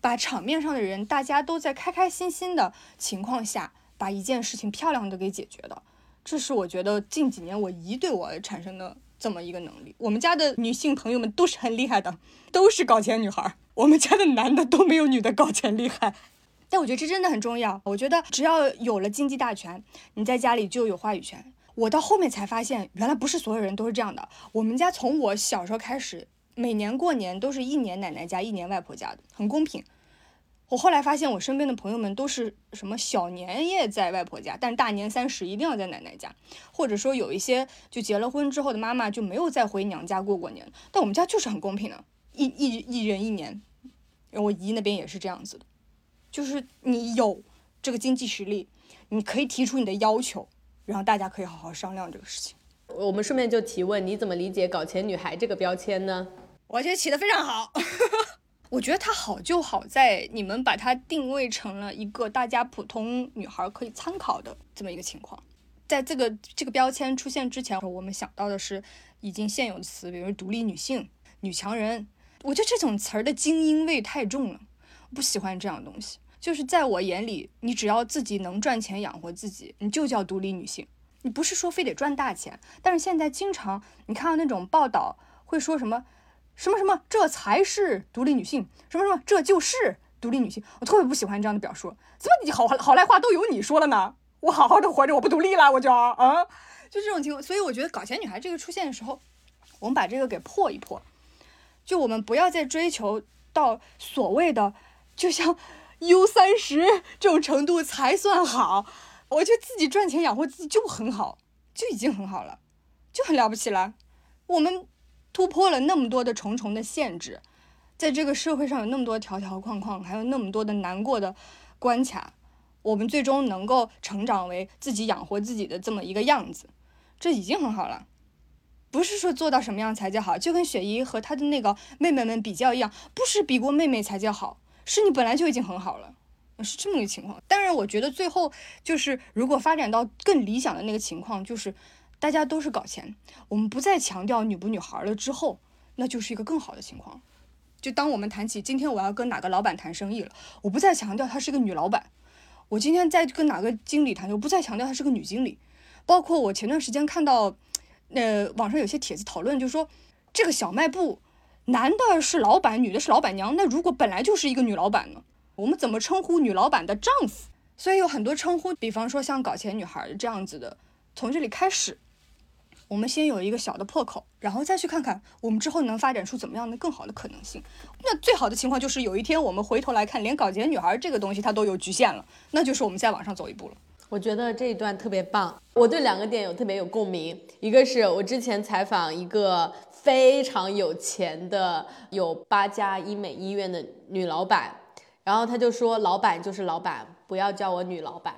把场面上的人大家都在开开心心的情况下，把一件事情漂亮的给解决的。这是我觉得近几年我姨对我产生的。这么一个能力，我们家的女性朋友们都是很厉害的，都是搞钱女孩。我们家的男的都没有女的搞钱厉害，但我觉得这真的很重要。我觉得只要有了经济大权，你在家里就有话语权。我到后面才发现，原来不是所有人都是这样的。我们家从我小时候开始，每年过年都是一年奶奶家，一年外婆家的，很公平。我后来发现，我身边的朋友们都是什么小年夜在外婆家，但大年三十一定要在奶奶家，或者说有一些就结了婚之后的妈妈就没有再回娘家过过年。但我们家就是很公平的，一一一人一年。我姨那边也是这样子的，就是你有这个经济实力，你可以提出你的要求，然后大家可以好好商量这个事情。我们顺便就提问，你怎么理解“搞钱女孩”这个标签呢？我觉得起得非常好。我觉得它好就好在你们把它定位成了一个大家普通女孩可以参考的这么一个情况。在这个这个标签出现之前，我们想到的是已经现有的词，比如独立女性、女强人。我觉得这种词儿的精英味太重了，不喜欢这样东西。就是在我眼里，你只要自己能赚钱养活自己，你就叫独立女性。你不是说非得赚大钱，但是现在经常你看到那种报道会说什么。什么什么，这才是独立女性？什么什么，这就是独立女性？我特别不喜欢这样的表述。怎么你好好赖话都由你说了呢？我好好的活着，我不独立了，我就啊，就这种情况。所以我觉得搞钱女孩这个出现的时候，我们把这个给破一破，就我们不要再追求到所谓的就像 U 三十这种程度才算好。我觉得自己赚钱养活自己就很好，就已经很好了，就很了不起了。我们。突破了那么多的重重的限制，在这个社会上有那么多条条框框，还有那么多的难过的关卡，我们最终能够成长为自己养活自己的这么一个样子，这已经很好了。不是说做到什么样才叫好，就跟雪姨和她的那个妹妹们比较一样，不是比过妹妹才叫好，是你本来就已经很好了，是这么个情况。当然，我觉得最后就是如果发展到更理想的那个情况，就是。大家都是搞钱，我们不再强调女不女孩了之后，那就是一个更好的情况。就当我们谈起今天我要跟哪个老板谈生意了，我不再强调她是个女老板。我今天在跟哪个经理谈，我不再强调她是个女经理。包括我前段时间看到，呃，网上有些帖子讨论，就说这个小卖部男的是老板，女的是老板娘。那如果本来就是一个女老板呢？我们怎么称呼女老板的丈夫？所以有很多称呼，比方说像搞钱女孩这样子的，从这里开始。我们先有一个小的破口，然后再去看看我们之后能发展出怎么样的更好的可能性。那最好的情况就是有一天我们回头来看，连搞钱女孩这个东西它都有局限了，那就是我们再往上走一步了。我觉得这一段特别棒，我对两个点有特别有共鸣。一个是我之前采访一个非常有钱的有八家医美医院的女老板，然后她就说：“老板就是老板，不要叫我女老板。”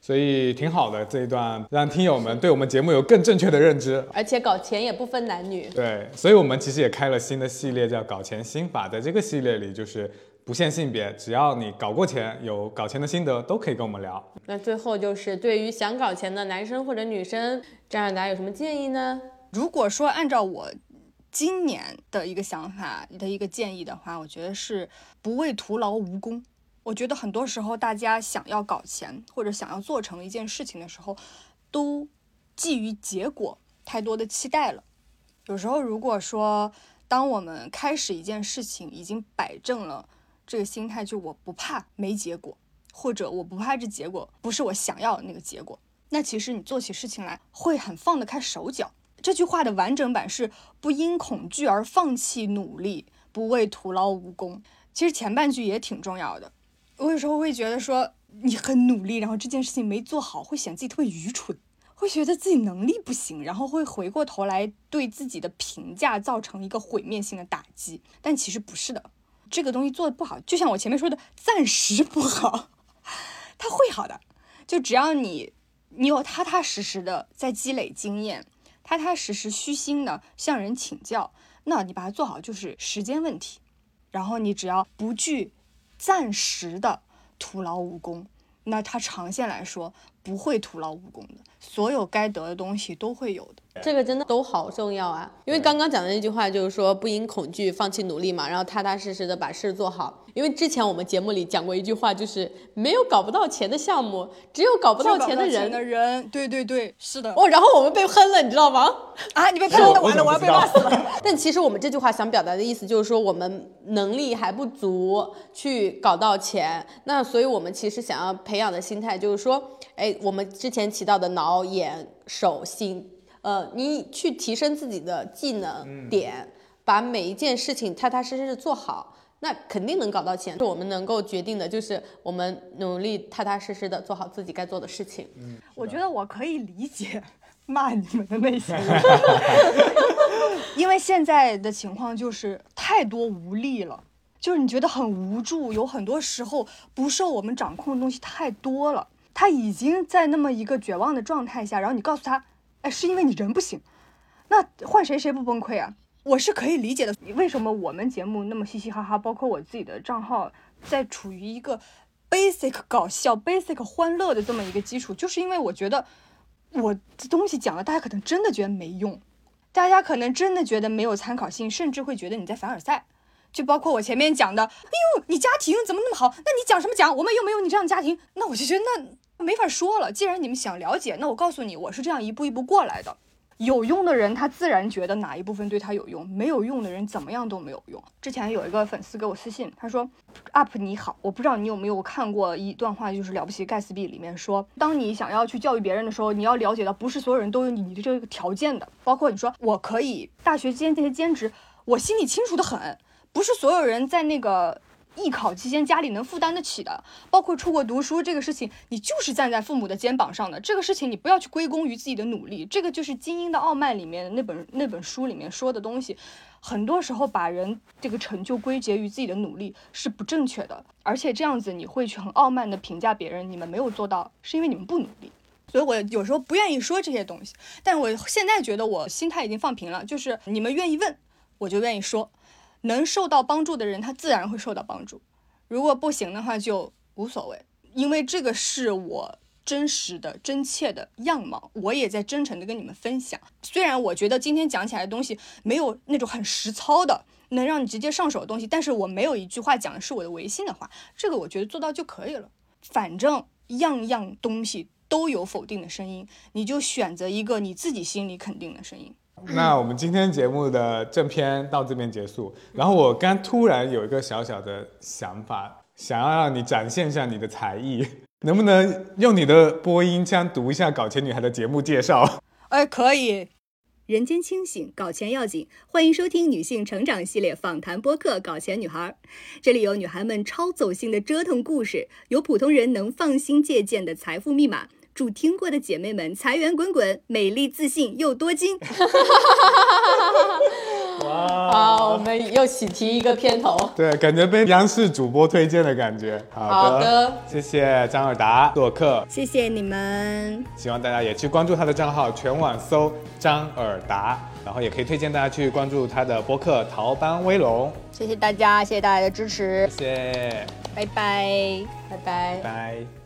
所以挺好的这一段，让听友们对我们节目有更正确的认知。而且搞钱也不分男女。对，所以我们其实也开了新的系列，叫“搞钱心法”。在这个系列里，就是不限性别，只要你搞过钱，有搞钱的心得，都可以跟我们聊。那最后就是对于想搞钱的男生或者女生，张尔达有什么建议呢？如果说按照我今年的一个想法的一个建议的话，我觉得是不为徒劳无功。我觉得很多时候，大家想要搞钱或者想要做成一件事情的时候，都基于结果太多的期待了。有时候，如果说当我们开始一件事情，已经摆正了这个心态，就我不怕没结果，或者我不怕这结果不是我想要的那个结果，那其实你做起事情来会很放得开手脚。这句话的完整版是：不因恐惧而放弃努力，不为徒劳无功。其实前半句也挺重要的。我有时候会觉得说你很努力，然后这件事情没做好，会显得自己特别愚蠢，会觉得自己能力不行，然后会回过头来对自己的评价造成一个毁灭性的打击。但其实不是的，这个东西做的不好，就像我前面说的，暂时不好，它会好的。就只要你你有踏踏实实的在积累经验，踏踏实实虚心的向人请教，那你把它做好就是时间问题。然后你只要不惧。暂时的徒劳无功，那他长线来说不会徒劳无功的，所有该得的东西都会有的。这个真的都好重要啊！因为刚刚讲的那句话就是说不因恐惧放弃努力嘛，然后踏踏实实的把事做好。因为之前我们节目里讲过一句话，就是没有搞不到钱的项目，只有搞不到钱的人。的人，对对对，是的。哦，然后我们被喷了，你知道吗？啊，你被喷了，完了，我要被骂死了。但其实我们这句话想表达的意思就是说，我们能力还不足去搞到钱。那所以我们其实想要培养的心态就是说，哎，我们之前提到的脑、眼、手、心。呃，你去提升自己的技能点，把每一件事情踏踏实实的做好，那肯定能搞到钱。我们能够决定的就是我们努力踏踏实实的做好自己该做的事情。嗯，我觉得我可以理解骂你们的那些人，因为现在的情况就是太多无力了，就是你觉得很无助，有很多时候不受我们掌控的东西太多了。他已经在那么一个绝望的状态下，然后你告诉他。哎，是因为你人不行，那换谁谁不崩溃啊？我是可以理解的。为什么我们节目那么嘻嘻哈哈，包括我自己的账号，在处于一个 basic 搞笑、basic 欢乐的这么一个基础，就是因为我觉得我的东西讲了，大家可能真的觉得没用，大家可能真的觉得没有参考性，甚至会觉得你在凡尔赛。就包括我前面讲的，哎呦，你家庭怎么那么好？那你讲什么讲？我们又没有你这样的家庭，那我就觉得那没法说了。既然你们想了解，那我告诉你，我是这样一步一步过来的。有用的人，他自然觉得哪一部分对他有用；没有用的人，怎么样都没有用。之前有一个粉丝给我私信，他说：“UP 你好，我不知道你有没有看过一段话，就是《了不起盖茨比》里面说，当你想要去教育别人的时候，你要了解到，不是所有人都有你的这个条件的。包括你说我可以大学间这些兼职，我心里清楚的很，不是所有人在那个。”艺考期间家里能负担得起的，包括出国读书这个事情，你就是站在父母的肩膀上的。这个事情你不要去归功于自己的努力，这个就是《精英的傲慢》里面那本那本书里面说的东西。很多时候把人这个成就归结于自己的努力是不正确的，而且这样子你会去很傲慢的评价别人，你们没有做到是因为你们不努力。所以我有时候不愿意说这些东西，但我现在觉得我心态已经放平了，就是你们愿意问，我就愿意说。能受到帮助的人，他自然会受到帮助；如果不行的话，就无所谓，因为这个是我真实的、真切的样貌，我也在真诚的跟你们分享。虽然我觉得今天讲起来的东西没有那种很实操的，能让你直接上手的东西，但是我没有一句话讲的是我的违心的话，这个我觉得做到就可以了。反正样样东西都有否定的声音，你就选择一个你自己心里肯定的声音。那我们今天节目的正片到这边结束。然后我刚突然有一个小小的想法，想要让你展现一下你的才艺，能不能用你的播音腔读一下《搞钱女孩》的节目介绍？哎，可以。人间清醒，搞钱要紧。欢迎收听女性成长系列访谈播客《搞钱女孩》，这里有女孩们超走心的折腾故事，有普通人能放心借鉴的财富密码。祝听过的姐妹们财源滚滚，美丽自信又多金。好，我们又喜提一个片头。对，感觉被央视主播推荐的感觉。好的，谢谢张尔达做客，谢谢你们。希望大家也去关注他的账号，全网搜张尔达，然后也可以推荐大家去关注他的播客《逃班威龙》。谢谢大家，谢谢大家的支持，谢谢，拜拜，拜拜，拜。